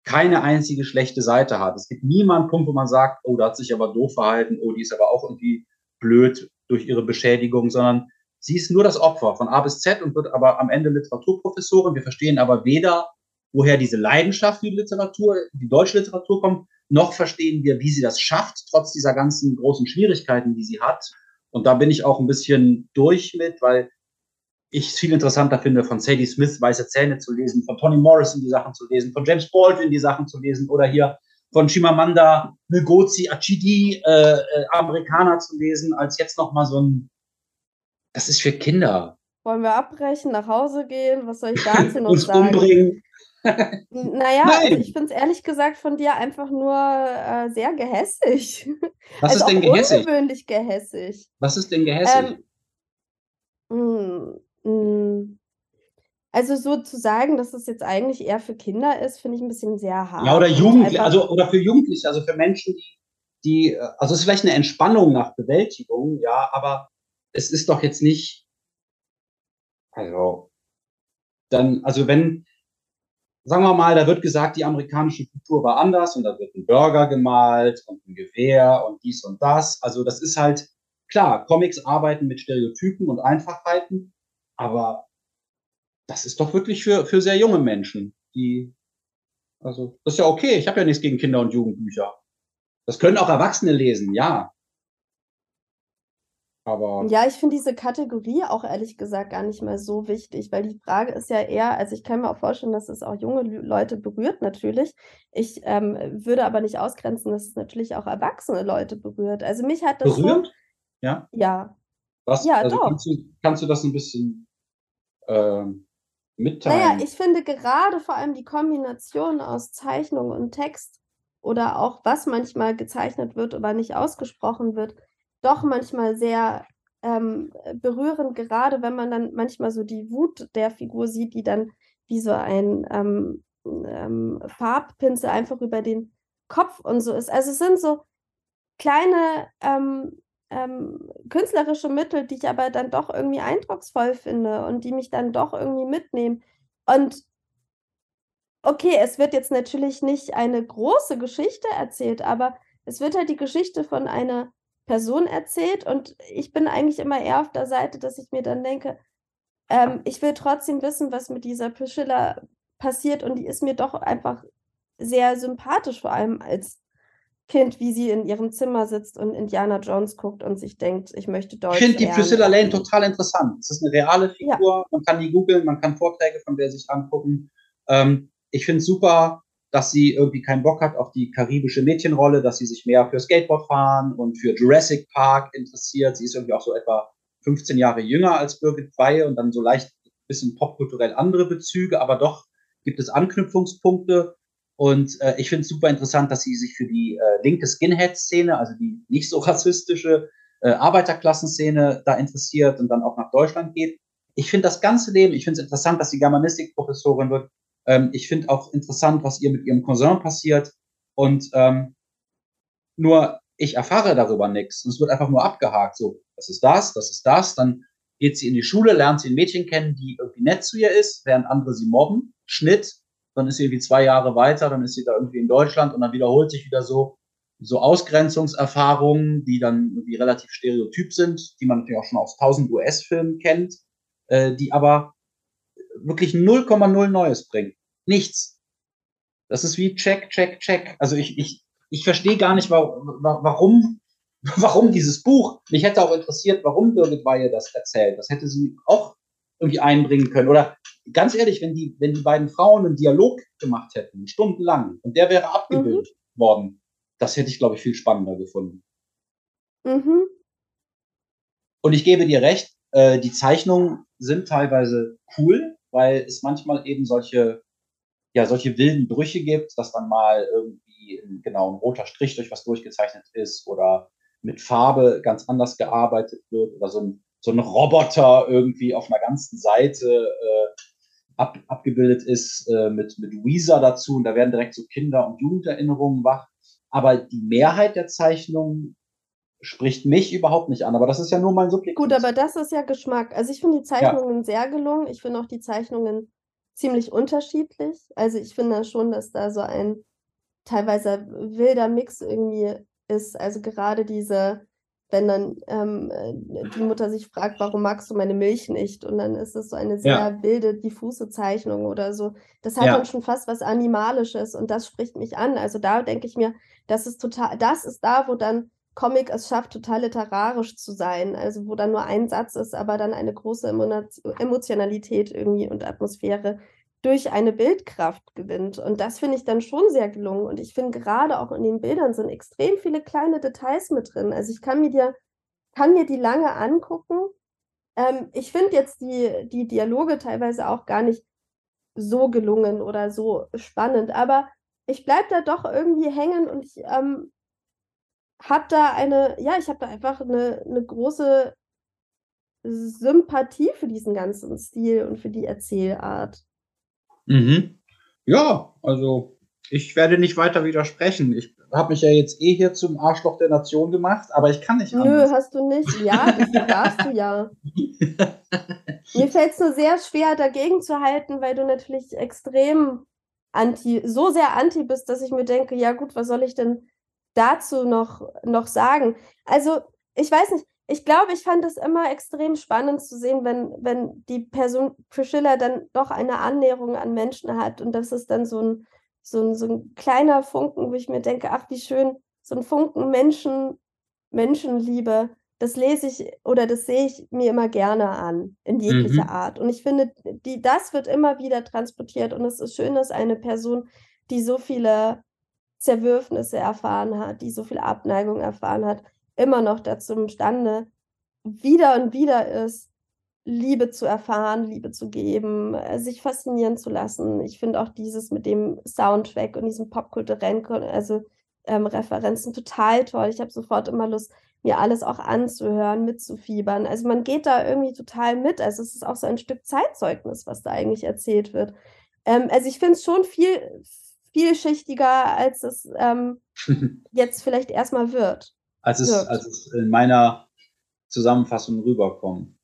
keine einzige schlechte Seite hat. Es gibt niemanden Punkt, wo man sagt, oh, da hat sich aber doof verhalten, oh, die ist aber auch irgendwie blöd durch ihre Beschädigung, sondern sie ist nur das Opfer von A bis Z und wird aber am Ende Literaturprofessorin. Wir verstehen aber weder, woher diese Leidenschaft für die Literatur, die deutsche Literatur kommt, noch verstehen wir, wie sie das schafft, trotz dieser ganzen großen Schwierigkeiten, die sie hat. Und da bin ich auch ein bisschen durch mit, weil ich es viel interessanter finde, von Sadie Smith Weiße Zähne zu lesen, von Toni Morrison die Sachen zu lesen, von James Baldwin die Sachen zu lesen oder hier von Chimamanda Ngozi Achidi äh, äh, Amerikaner zu lesen, als jetzt noch mal so ein, das ist für Kinder. Wollen wir abbrechen, nach Hause gehen? Was soll ich dazu noch Uns sagen? umbringen. Naja, also ich finde es ehrlich gesagt von dir einfach nur äh, sehr gehässig. Was also ist denn gehässig? Ungewöhnlich gehässig. Was ist denn gehässig? Ähm, mh, mh. Also so zu sagen, dass es jetzt eigentlich eher für Kinder ist, finde ich ein bisschen sehr hart. Ja, oder Jugendliche, also oder für Jugendliche, also für Menschen, die, die, äh, also es ist vielleicht eine Entspannung nach Bewältigung, ja, aber es ist doch jetzt nicht, also dann, also wenn, sagen wir mal, da wird gesagt, die amerikanische Kultur war anders und da wird ein Burger gemalt und ein Gewehr und dies und das. Also das ist halt, klar, Comics arbeiten mit Stereotypen und Einfachheiten, aber das ist doch wirklich für, für sehr junge Menschen, die, also, das ist ja okay. Ich habe ja nichts gegen Kinder- und Jugendbücher. Das können auch Erwachsene lesen, ja. Aber. Ja, ich finde diese Kategorie auch ehrlich gesagt gar nicht mehr so wichtig, weil die Frage ist ja eher, also ich kann mir auch vorstellen, dass es auch junge Leute berührt, natürlich. Ich ähm, würde aber nicht ausgrenzen, dass es natürlich auch erwachsene Leute berührt. Also mich hat das berührt? schon. Ja. Ja. Was? Ja, also doch. Kannst du, kannst du das ein bisschen ähm, mitteilen? Naja, ich finde gerade vor allem die Kombination aus Zeichnung und Text oder auch was manchmal gezeichnet wird, aber nicht ausgesprochen wird, doch manchmal sehr ähm, berührend, gerade wenn man dann manchmal so die Wut der Figur sieht, die dann wie so ein ähm, ähm, Farbpinsel einfach über den Kopf und so ist. Also es sind so kleine ähm, ähm, künstlerische Mittel, die ich aber dann doch irgendwie eindrucksvoll finde und die mich dann doch irgendwie mitnehmen. Und okay, es wird jetzt natürlich nicht eine große Geschichte erzählt, aber es wird halt die Geschichte von einer Person erzählt und ich bin eigentlich immer eher auf der Seite, dass ich mir dann denke, ähm, ich will trotzdem wissen, was mit dieser Priscilla passiert und die ist mir doch einfach sehr sympathisch, vor allem als Kind, wie sie in ihrem Zimmer sitzt und Indiana Jones guckt und sich denkt, ich möchte Deutsch Ich finde die. Priscilla Lane total interessant. Es ist eine reale Figur. Man kann die googeln, man kann Vorträge von der sich angucken. Ähm, ich finde es super, dass sie irgendwie keinen Bock hat auf die karibische Mädchenrolle, dass sie sich mehr für Skateboard fahren und für Jurassic Park interessiert. Sie ist irgendwie auch so etwa 15 Jahre jünger als Birgit Weihe und dann so leicht ein bisschen popkulturell andere Bezüge, aber doch gibt es Anknüpfungspunkte. Und äh, ich finde es super interessant, dass sie sich für die äh, linke Skinhead-Szene, also die nicht so rassistische äh, Arbeiterklassenszene da interessiert und dann auch nach Deutschland geht. Ich finde das ganze Leben, ich finde es interessant, dass sie Germanistik-Professorin wird. Ähm, ich finde auch interessant, was ihr mit ihrem Cousin passiert. Und ähm, nur ich erfahre darüber nichts. Und es wird einfach nur abgehakt. So, das ist das, das ist das. Dann geht sie in die Schule, lernt sie ein Mädchen kennen, die irgendwie nett zu ihr ist, während andere sie mobben. Schnitt, dann ist sie irgendwie zwei Jahre weiter, dann ist sie da irgendwie in Deutschland und dann wiederholt sich wieder so, so Ausgrenzungserfahrungen, die dann irgendwie relativ stereotyp sind, die man natürlich auch schon aus tausend US-Filmen kennt, äh, die aber wirklich 0,0 Neues bringen. Nichts. Das ist wie check, check, check. Also ich, ich, ich verstehe gar nicht, warum, warum, dieses Buch. Mich hätte auch interessiert, warum Birgit Weihe das erzählt. Das hätte sie auch irgendwie einbringen können. Oder ganz ehrlich, wenn die, wenn die beiden Frauen einen Dialog gemacht hätten, stundenlang, und der wäre abgebildet mhm. worden, das hätte ich, glaube ich, viel spannender gefunden. Mhm. Und ich gebe dir recht, äh, die Zeichnungen sind teilweise cool, weil es manchmal eben solche, ja, solche wilden Brüche gibt, dass dann mal irgendwie ein, genau ein roter Strich durch was durchgezeichnet ist oder mit Farbe ganz anders gearbeitet wird oder so ein, so ein Roboter irgendwie auf einer ganzen Seite äh, ab, abgebildet ist äh, mit, mit Weezer dazu und da werden direkt so Kinder- und Jugenderinnerungen wach. Aber die Mehrheit der Zeichnungen spricht mich überhaupt nicht an. Aber das ist ja nur mein Subjekt. Gut, aber das ist ja Geschmack. Also ich finde die Zeichnungen ja. sehr gelungen. Ich finde auch die Zeichnungen ziemlich unterschiedlich. Also ich finde schon, dass da so ein teilweise wilder Mix irgendwie ist. Also gerade diese, wenn dann ähm, die Mutter sich fragt, warum magst du meine Milch nicht? Und dann ist es so eine sehr ja. wilde, diffuse Zeichnung oder so. Das hat ja. dann schon fast was Animalisches und das spricht mich an. Also da denke ich mir, das ist total, das ist da, wo dann Comic es schafft, total literarisch zu sein. Also wo dann nur ein Satz ist, aber dann eine große Emotionalität irgendwie und Atmosphäre durch eine Bildkraft gewinnt. Und das finde ich dann schon sehr gelungen. Und ich finde gerade auch in den Bildern sind extrem viele kleine Details mit drin. Also ich kann mir, dir, kann mir die lange angucken. Ähm, ich finde jetzt die, die Dialoge teilweise auch gar nicht so gelungen oder so spannend. Aber ich bleibe da doch irgendwie hängen und ich ähm, habe da eine, ja, ich habe da einfach eine, eine große Sympathie für diesen ganzen Stil und für die Erzählart. Mhm. Ja, also ich werde nicht weiter widersprechen. Ich habe mich ja jetzt eh hier zum Arschloch der Nation gemacht, aber ich kann nicht Nö, anders. hast du nicht. Ja, das darfst du ja. Mir fällt es nur sehr schwer, dagegen zu halten, weil du natürlich extrem anti, so sehr anti bist, dass ich mir denke, ja gut, was soll ich denn dazu noch, noch sagen? Also, ich weiß nicht, ich glaube, ich fand es immer extrem spannend zu sehen, wenn, wenn die Person Priscilla dann doch eine Annäherung an Menschen hat und das ist dann so ein, so ein, so ein kleiner Funken, wo ich mir denke, ach, wie schön, so ein Funken Menschen, Menschenliebe, das lese ich oder das sehe ich mir immer gerne an, in jeglicher mhm. Art. Und ich finde, die, das wird immer wieder transportiert und es ist schön, dass eine Person, die so viele Zerwürfnisse erfahren hat, die so viel Abneigung erfahren hat, immer noch dazu imstande, wieder und wieder ist, Liebe zu erfahren, Liebe zu geben, äh, sich faszinieren zu lassen. Ich finde auch dieses mit dem Soundtrack und diesen popkulturellen also ähm, Referenzen total toll. Ich habe sofort immer Lust, mir alles auch anzuhören, mitzufiebern. Also man geht da irgendwie total mit. Also es ist auch so ein Stück Zeitzeugnis, was da eigentlich erzählt wird. Ähm, also ich finde es schon viel vielschichtiger, als es ähm, jetzt vielleicht erstmal wird als es, als es in meiner Zusammenfassung rüberkommt.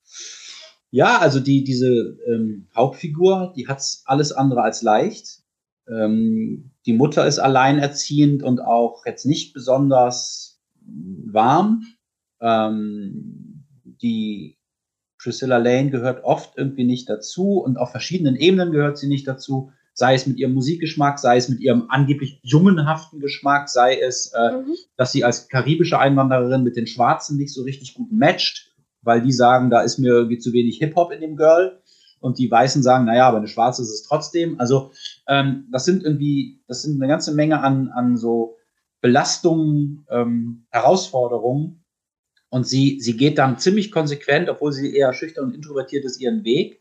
Ja, also die, diese ähm, Hauptfigur, die hat es alles andere als leicht. Ähm, die Mutter ist alleinerziehend und auch jetzt nicht besonders warm. Ähm, die Priscilla Lane gehört oft irgendwie nicht dazu und auf verschiedenen Ebenen gehört sie nicht dazu sei es mit ihrem Musikgeschmack, sei es mit ihrem angeblich jungenhaften Geschmack, sei es, äh, mhm. dass sie als karibische Einwanderin mit den Schwarzen nicht so richtig gut matcht, weil die sagen, da ist mir irgendwie zu wenig Hip-Hop in dem Girl. Und die Weißen sagen, naja, aber eine Schwarze ist es trotzdem. Also ähm, das sind irgendwie, das sind eine ganze Menge an, an so Belastungen, ähm, Herausforderungen. Und sie, sie geht dann ziemlich konsequent, obwohl sie eher schüchtern und introvertiert ist, ihren Weg.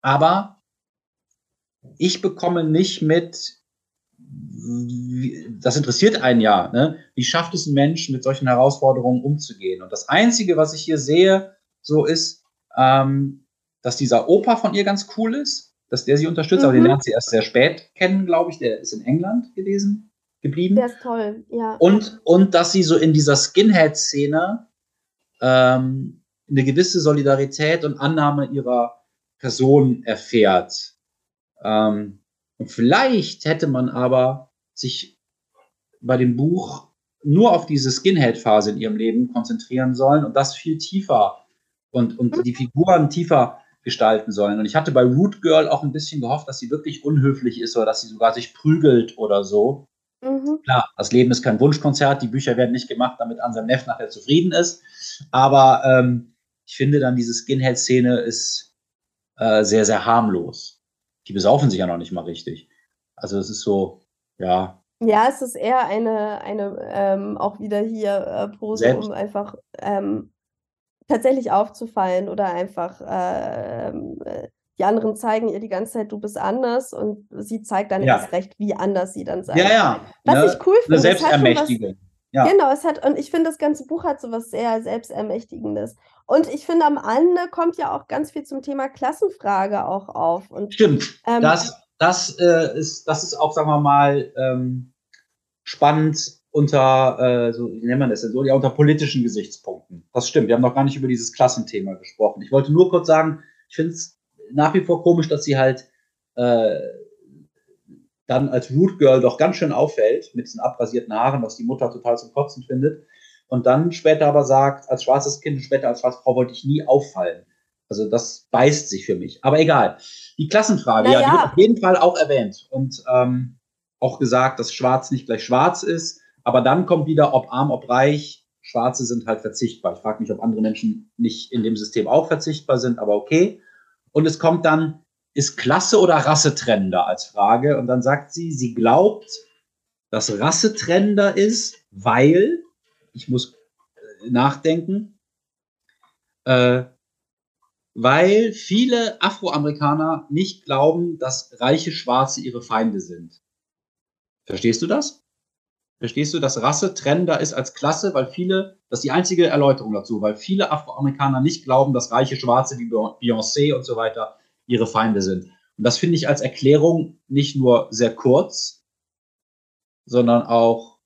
Aber ich bekomme nicht mit, das interessiert einen ja, ne? wie schafft es ein Mensch, mit solchen Herausforderungen umzugehen? Und das Einzige, was ich hier sehe, so ist, ähm, dass dieser Opa von ihr ganz cool ist, dass der sie unterstützt, mhm. aber den lernt sie erst sehr spät kennen, glaube ich. Der ist in England gewesen, geblieben. Der ist toll, ja. Und, und dass sie so in dieser Skinhead-Szene ähm, eine gewisse Solidarität und Annahme ihrer Person erfährt. Ähm, und vielleicht hätte man aber sich bei dem Buch nur auf diese Skinhead-Phase in ihrem Leben konzentrieren sollen und das viel tiefer und, und die Figuren tiefer gestalten sollen. Und ich hatte bei Root Girl auch ein bisschen gehofft, dass sie wirklich unhöflich ist oder dass sie sogar sich prügelt oder so. Mhm. Klar, das Leben ist kein Wunschkonzert, die Bücher werden nicht gemacht, damit Ansem Neff nachher zufrieden ist. Aber ähm, ich finde dann, diese Skinhead-Szene ist äh, sehr, sehr harmlos die besaufen sich ja noch nicht mal richtig. Also es ist so, ja. Ja, es ist eher eine, eine ähm, auch wieder hier äh, Pose, Selbst. um einfach ähm, tatsächlich aufzufallen oder einfach äh, die anderen zeigen ihr die ganze Zeit, du bist anders und sie zeigt dann ja. erst recht, wie anders sie dann sein Ja, ja. Was ne, ich cool finde. Eine Selbstermächtigung. Ja. Genau, es hat, und ich finde, das ganze Buch hat so was sehr Selbstermächtigendes. Und ich finde, am Ende kommt ja auch ganz viel zum Thema Klassenfrage auch auf. Und, Stimmt. Ähm, das, das, äh, ist, das ist auch, sagen wir mal, ähm, spannend unter, äh, so, wie nennt man das denn so, ja, unter politischen Gesichtspunkten. Das stimmt. Wir haben noch gar nicht über dieses Klassenthema gesprochen. Ich wollte nur kurz sagen, ich finde es nach wie vor komisch, dass sie halt äh, dann als Root Girl doch ganz schön auffällt mit diesen abrasierten Haaren, was die Mutter total zum Kotzen findet. Und dann später aber sagt, als schwarzes Kind und später als schwarze Frau wollte ich nie auffallen. Also das beißt sich für mich. Aber egal. Die Klassenfrage, ja, ja die wird auf jeden Fall auch erwähnt und ähm, auch gesagt, dass Schwarz nicht gleich Schwarz ist. Aber dann kommt wieder, ob arm, ob reich, Schwarze sind halt verzichtbar. Ich frage mich, ob andere Menschen nicht in dem System auch verzichtbar sind, aber okay. Und es kommt dann, ist Klasse oder Rasse trennender als Frage? Und dann sagt sie, sie glaubt, dass Rasse trennender ist, weil, ich muss äh, nachdenken, äh, weil viele Afroamerikaner nicht glauben, dass reiche Schwarze ihre Feinde sind. Verstehst du das? Verstehst du, dass Rasse trennender ist als Klasse, weil viele, das ist die einzige Erläuterung dazu, weil viele Afroamerikaner nicht glauben, dass reiche Schwarze wie Beyoncé und so weiter ihre Feinde sind. Und das finde ich als Erklärung nicht nur sehr kurz, sondern auch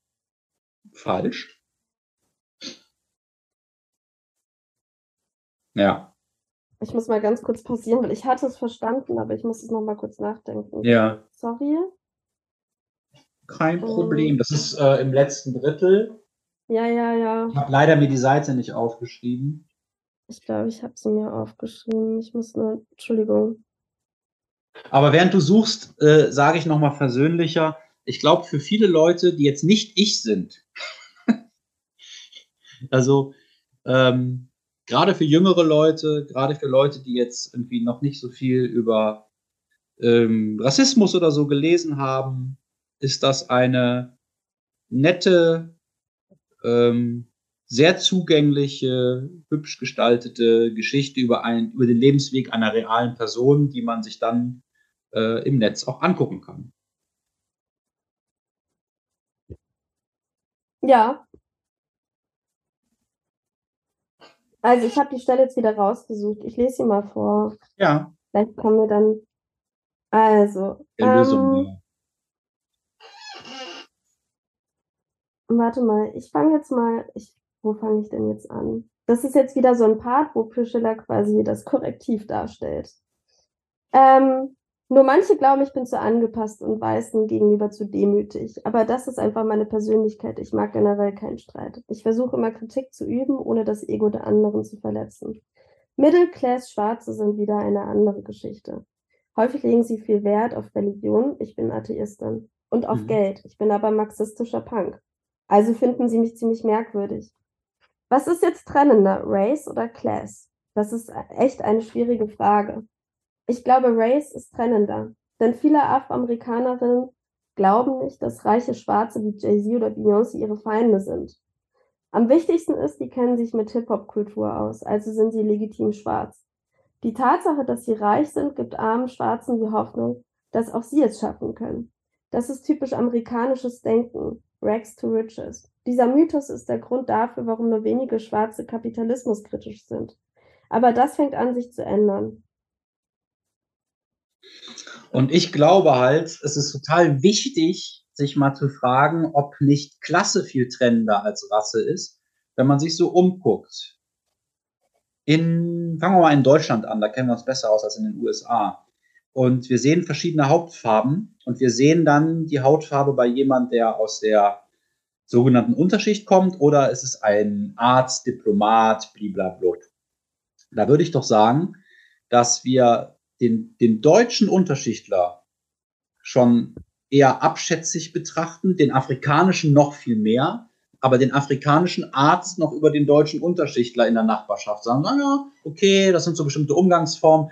falsch. Ja. Ich muss mal ganz kurz pausieren, weil ich hatte es verstanden, aber ich muss es noch mal kurz nachdenken. Ja. Sorry. Kein ähm. Problem. Das ist äh, im letzten Drittel. Ja, ja, ja. Ich habe leider mir die Seite nicht aufgeschrieben. Ich glaube, ich habe sie mir aufgeschrieben. Ich muss nur, Entschuldigung. Aber während du suchst, äh, sage ich nochmal versöhnlicher, ich glaube, für viele Leute, die jetzt nicht ich sind, also ähm, gerade für jüngere Leute, gerade für Leute, die jetzt irgendwie noch nicht so viel über ähm, Rassismus oder so gelesen haben, ist das eine nette, ähm, sehr zugängliche, hübsch gestaltete Geschichte über, ein, über den Lebensweg einer realen Person, die man sich dann äh, im Netz auch angucken kann. Ja. Also ich habe die Stelle jetzt wieder rausgesucht. Ich lese sie mal vor. Ja. Vielleicht kommen wir dann. Also. Lösung, ähm, ja. Warte mal, ich fange jetzt mal, ich, wo fange ich denn jetzt an? Das ist jetzt wieder so ein Part, wo Priscilla quasi das Korrektiv darstellt. Ähm, nur manche glauben, ich bin zu angepasst und Weißen gegenüber zu demütig. Aber das ist einfach meine Persönlichkeit. Ich mag generell keinen Streit. Ich versuche immer Kritik zu üben, ohne das Ego der anderen zu verletzen. Middle-Class-Schwarze sind wieder eine andere Geschichte. Häufig legen sie viel Wert auf Religion. Ich bin Atheistin. Und auf mhm. Geld. Ich bin aber marxistischer Punk. Also finden sie mich ziemlich merkwürdig. Was ist jetzt trennender, Race oder Class? Das ist echt eine schwierige Frage. Ich glaube, Race ist trennender, denn viele Afroamerikanerinnen glauben nicht, dass reiche Schwarze wie Jay-Z oder Beyoncé ihre Feinde sind. Am wichtigsten ist, die kennen sich mit Hip-Hop-Kultur aus, also sind sie legitim schwarz. Die Tatsache, dass sie reich sind, gibt armen Schwarzen die Hoffnung, dass auch sie es schaffen können. Das ist typisch amerikanisches Denken. Rags to Riches. Dieser Mythos ist der Grund dafür, warum nur wenige Schwarze kapitalismuskritisch sind. Aber das fängt an, sich zu ändern. Und ich glaube halt, es ist total wichtig, sich mal zu fragen, ob nicht Klasse viel trennender als Rasse ist, wenn man sich so umguckt. In, fangen wir mal in Deutschland an, da kennen wir uns besser aus als in den USA. Und wir sehen verschiedene Hautfarben und wir sehen dann die Hautfarbe bei jemand, der aus der sogenannten Unterschicht kommt oder ist es ein Arzt, Diplomat, blablabla. Da würde ich doch sagen, dass wir den, den deutschen Unterschichtler schon eher abschätzig betrachten, den afrikanischen noch viel mehr, aber den afrikanischen Arzt noch über den deutschen Unterschichtler in der Nachbarschaft sagen, naja, okay, das sind so bestimmte Umgangsformen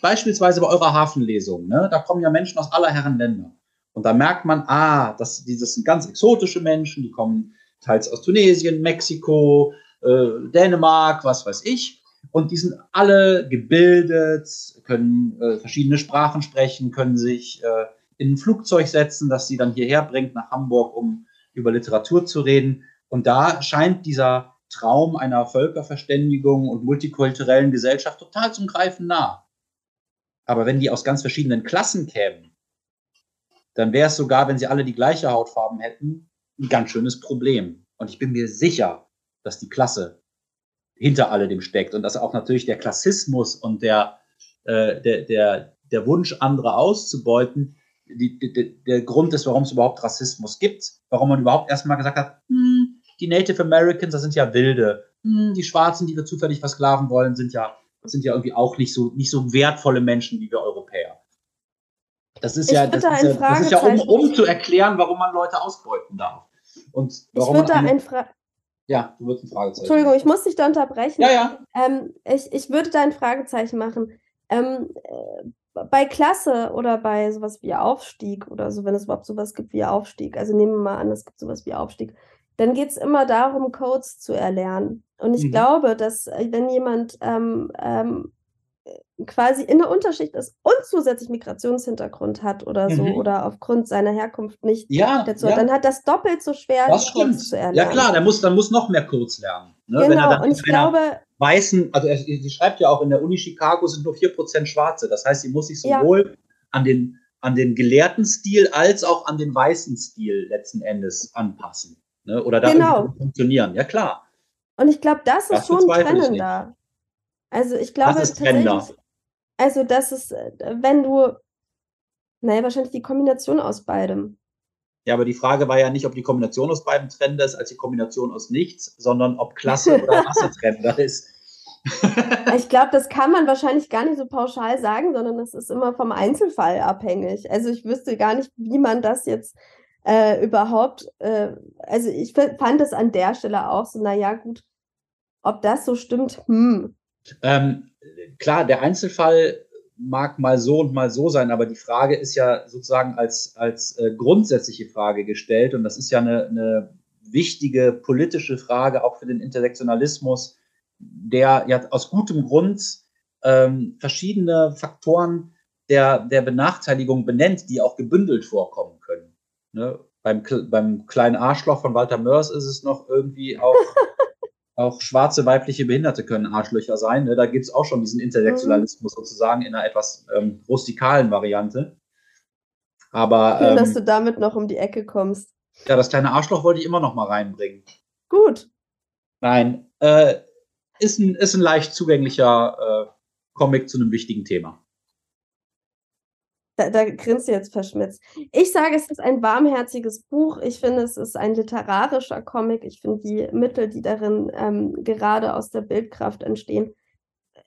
beispielsweise bei eurer Hafenlesung, ne, da kommen ja Menschen aus aller Herren Länder. Und da merkt man, ah, das, dieses sind ganz exotische Menschen, die kommen teils aus Tunesien, Mexiko, äh, Dänemark, was weiß ich. Und die sind alle gebildet, können äh, verschiedene Sprachen sprechen, können sich äh, in ein Flugzeug setzen, das sie dann hierher bringt nach Hamburg, um über Literatur zu reden. Und da scheint dieser Traum einer Völkerverständigung und multikulturellen Gesellschaft total zum Greifen nah. Aber wenn die aus ganz verschiedenen Klassen kämen, dann wäre es sogar, wenn sie alle die gleiche Hautfarben hätten, ein ganz schönes Problem. Und ich bin mir sicher, dass die Klasse hinter alledem steckt und dass auch natürlich der Klassismus und der, äh, der, der, der Wunsch, andere auszubeuten, die, die, der Grund ist, warum es überhaupt Rassismus gibt, warum man überhaupt erstmal gesagt hat, hm, die Native Americans, das sind ja Wilde, hm, die Schwarzen, die wir zufällig versklaven wollen, sind ja, sind ja irgendwie auch nicht so, nicht so wertvolle Menschen wie wir Europäer. Das ist ich ja, das, da ist ja, das ist ja um, um zu erklären, warum man Leute ausbeuten darf. Und warum ich würde da ein Fra ja, du würdest ein Fragezeichen. Entschuldigung, ich muss dich da unterbrechen. Ja, ja. Ähm, ich, ich würde da ein Fragezeichen machen. Ähm, äh, bei Klasse oder bei sowas wie Aufstieg oder so, wenn es überhaupt sowas gibt wie Aufstieg, also nehmen wir mal an, es gibt sowas wie Aufstieg, dann geht es immer darum, Codes zu erlernen. Und ich mhm. glaube, dass äh, wenn jemand ähm, ähm, quasi in der Unterschicht ist und zusätzlich Migrationshintergrund hat oder so mhm. oder aufgrund seiner Herkunft nicht ja, dazu, ja. dann hat das doppelt so schwer, das stimmt. zu erlernen. Ja klar, der muss, dann muss noch mehr Kurz lernen. Ne? Genau, und ich glaube... Weißen, also sie schreibt ja auch, in der Uni Chicago sind nur 4% Schwarze. Das heißt, sie muss sich sowohl ja. an, den, an den gelehrten Stil als auch an den weißen Stil letzten Endes anpassen. Ne? Oder da genau. funktionieren. Ja klar. Und ich glaube, das, das ist schon trennender. Also ich glaube Was ist Trender? Also, das ist, äh, wenn du, naja, wahrscheinlich die Kombination aus beidem. Ja, aber die Frage war ja nicht, ob die Kombination aus beidem trennender ist als die Kombination aus nichts, sondern ob Klasse oder Masse trennender ist. ich glaube, das kann man wahrscheinlich gar nicht so pauschal sagen, sondern es ist immer vom Einzelfall abhängig. Also ich wüsste gar nicht, wie man das jetzt äh, überhaupt, äh, also ich fand es an der Stelle auch so, naja, gut, ob das so stimmt, hm, ähm, klar, der Einzelfall mag mal so und mal so sein, aber die Frage ist ja sozusagen als, als äh, grundsätzliche Frage gestellt und das ist ja eine, eine wichtige politische Frage auch für den Intersektionalismus, der ja aus gutem Grund ähm, verschiedene Faktoren der, der Benachteiligung benennt, die auch gebündelt vorkommen können. Ne? Beim, beim kleinen Arschloch von Walter Mörs ist es noch irgendwie auch auch schwarze weibliche Behinderte können Arschlöcher sein. Ne? Da gibt es auch schon diesen Intersektionalismus mhm. sozusagen in einer etwas ähm, rustikalen Variante. Aber Schön, ähm, dass du damit noch um die Ecke kommst. Ja, das kleine Arschloch wollte ich immer noch mal reinbringen. Gut. Nein, äh, ist, ein, ist ein leicht zugänglicher äh, Comic zu einem wichtigen Thema. Da, da grinst du jetzt verschmitzt. Ich sage, es ist ein warmherziges Buch. Ich finde, es ist ein literarischer Comic. Ich finde die Mittel, die darin ähm, gerade aus der Bildkraft entstehen,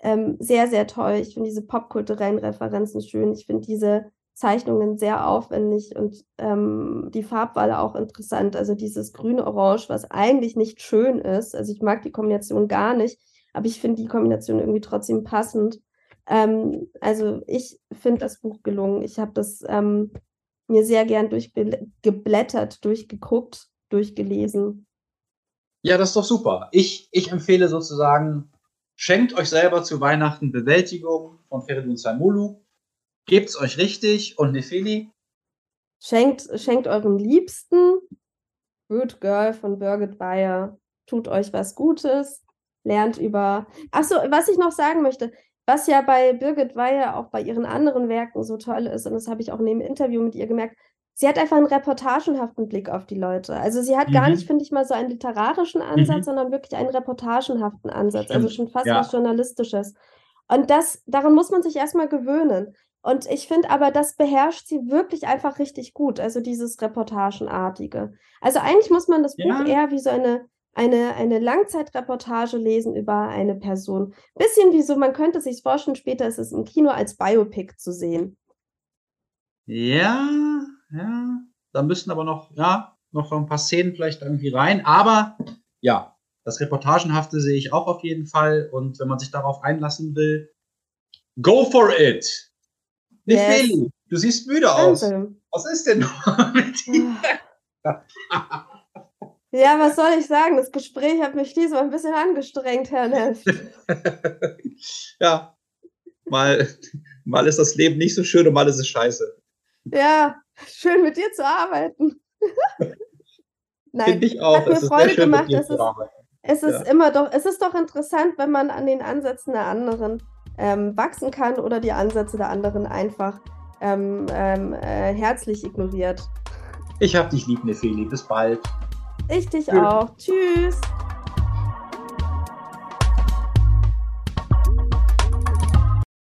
ähm, sehr, sehr toll. Ich finde diese popkulturellen Referenzen schön. Ich finde diese Zeichnungen sehr aufwendig und ähm, die Farbwahl auch interessant. Also dieses grün-orange, was eigentlich nicht schön ist. Also ich mag die Kombination gar nicht, aber ich finde die Kombination irgendwie trotzdem passend. Ähm, also ich finde das Buch gelungen. Ich habe das ähm, mir sehr gern durchgeblättert, durchgeguckt, durchgelesen. Ja, das ist doch super. Ich, ich empfehle sozusagen, schenkt euch selber zu Weihnachten Bewältigung von Feridun Saimulu. Gebt's euch richtig und Nefeli. Schenkt, schenkt euren Liebsten Good Girl von Birgit Bayer. Tut euch was Gutes. Lernt über. Achso, was ich noch sagen möchte. Was ja bei Birgit Weihe auch bei ihren anderen Werken so toll ist, und das habe ich auch in dem Interview mit ihr gemerkt, sie hat einfach einen reportagenhaften Blick auf die Leute. Also sie hat mhm. gar nicht, finde ich mal, so einen literarischen Ansatz, mhm. sondern wirklich einen reportagenhaften Ansatz, also schon fast ja. was Journalistisches. Und das, daran muss man sich erstmal gewöhnen. Und ich finde aber, das beherrscht sie wirklich einfach richtig gut, also dieses Reportagenartige. Also eigentlich muss man das ja. Buch eher wie so eine eine, eine Langzeitreportage lesen über eine Person. Bisschen wie so, man könnte sich vorstellen, später ist es im Kino als Biopic zu sehen. Ja, ja. Da müssen aber noch, ja, noch ein paar Szenen vielleicht irgendwie rein. Aber ja, das Reportagenhafte sehe ich auch auf jeden Fall. Und wenn man sich darauf einlassen will, go for it! Nefeli, yes. du siehst müde aus. Was ist denn mit dir? Ja, was soll ich sagen? Das Gespräch hat mich diesmal ein bisschen angestrengt, Herr Neff. ja, mal, mal ist das Leben nicht so schön und mal ist es scheiße. Ja, schön mit dir zu arbeiten. Nein, Finde ich auch. Hat mir Freude gemacht. Es ist, es ist ja. immer doch, es ist doch interessant, wenn man an den Ansätzen der anderen ähm, wachsen kann oder die Ansätze der anderen einfach ähm, ähm, äh, herzlich ignoriert. Ich hab dich lieb, Nefeli. Bis bald. Ich dich auch. Tschüss.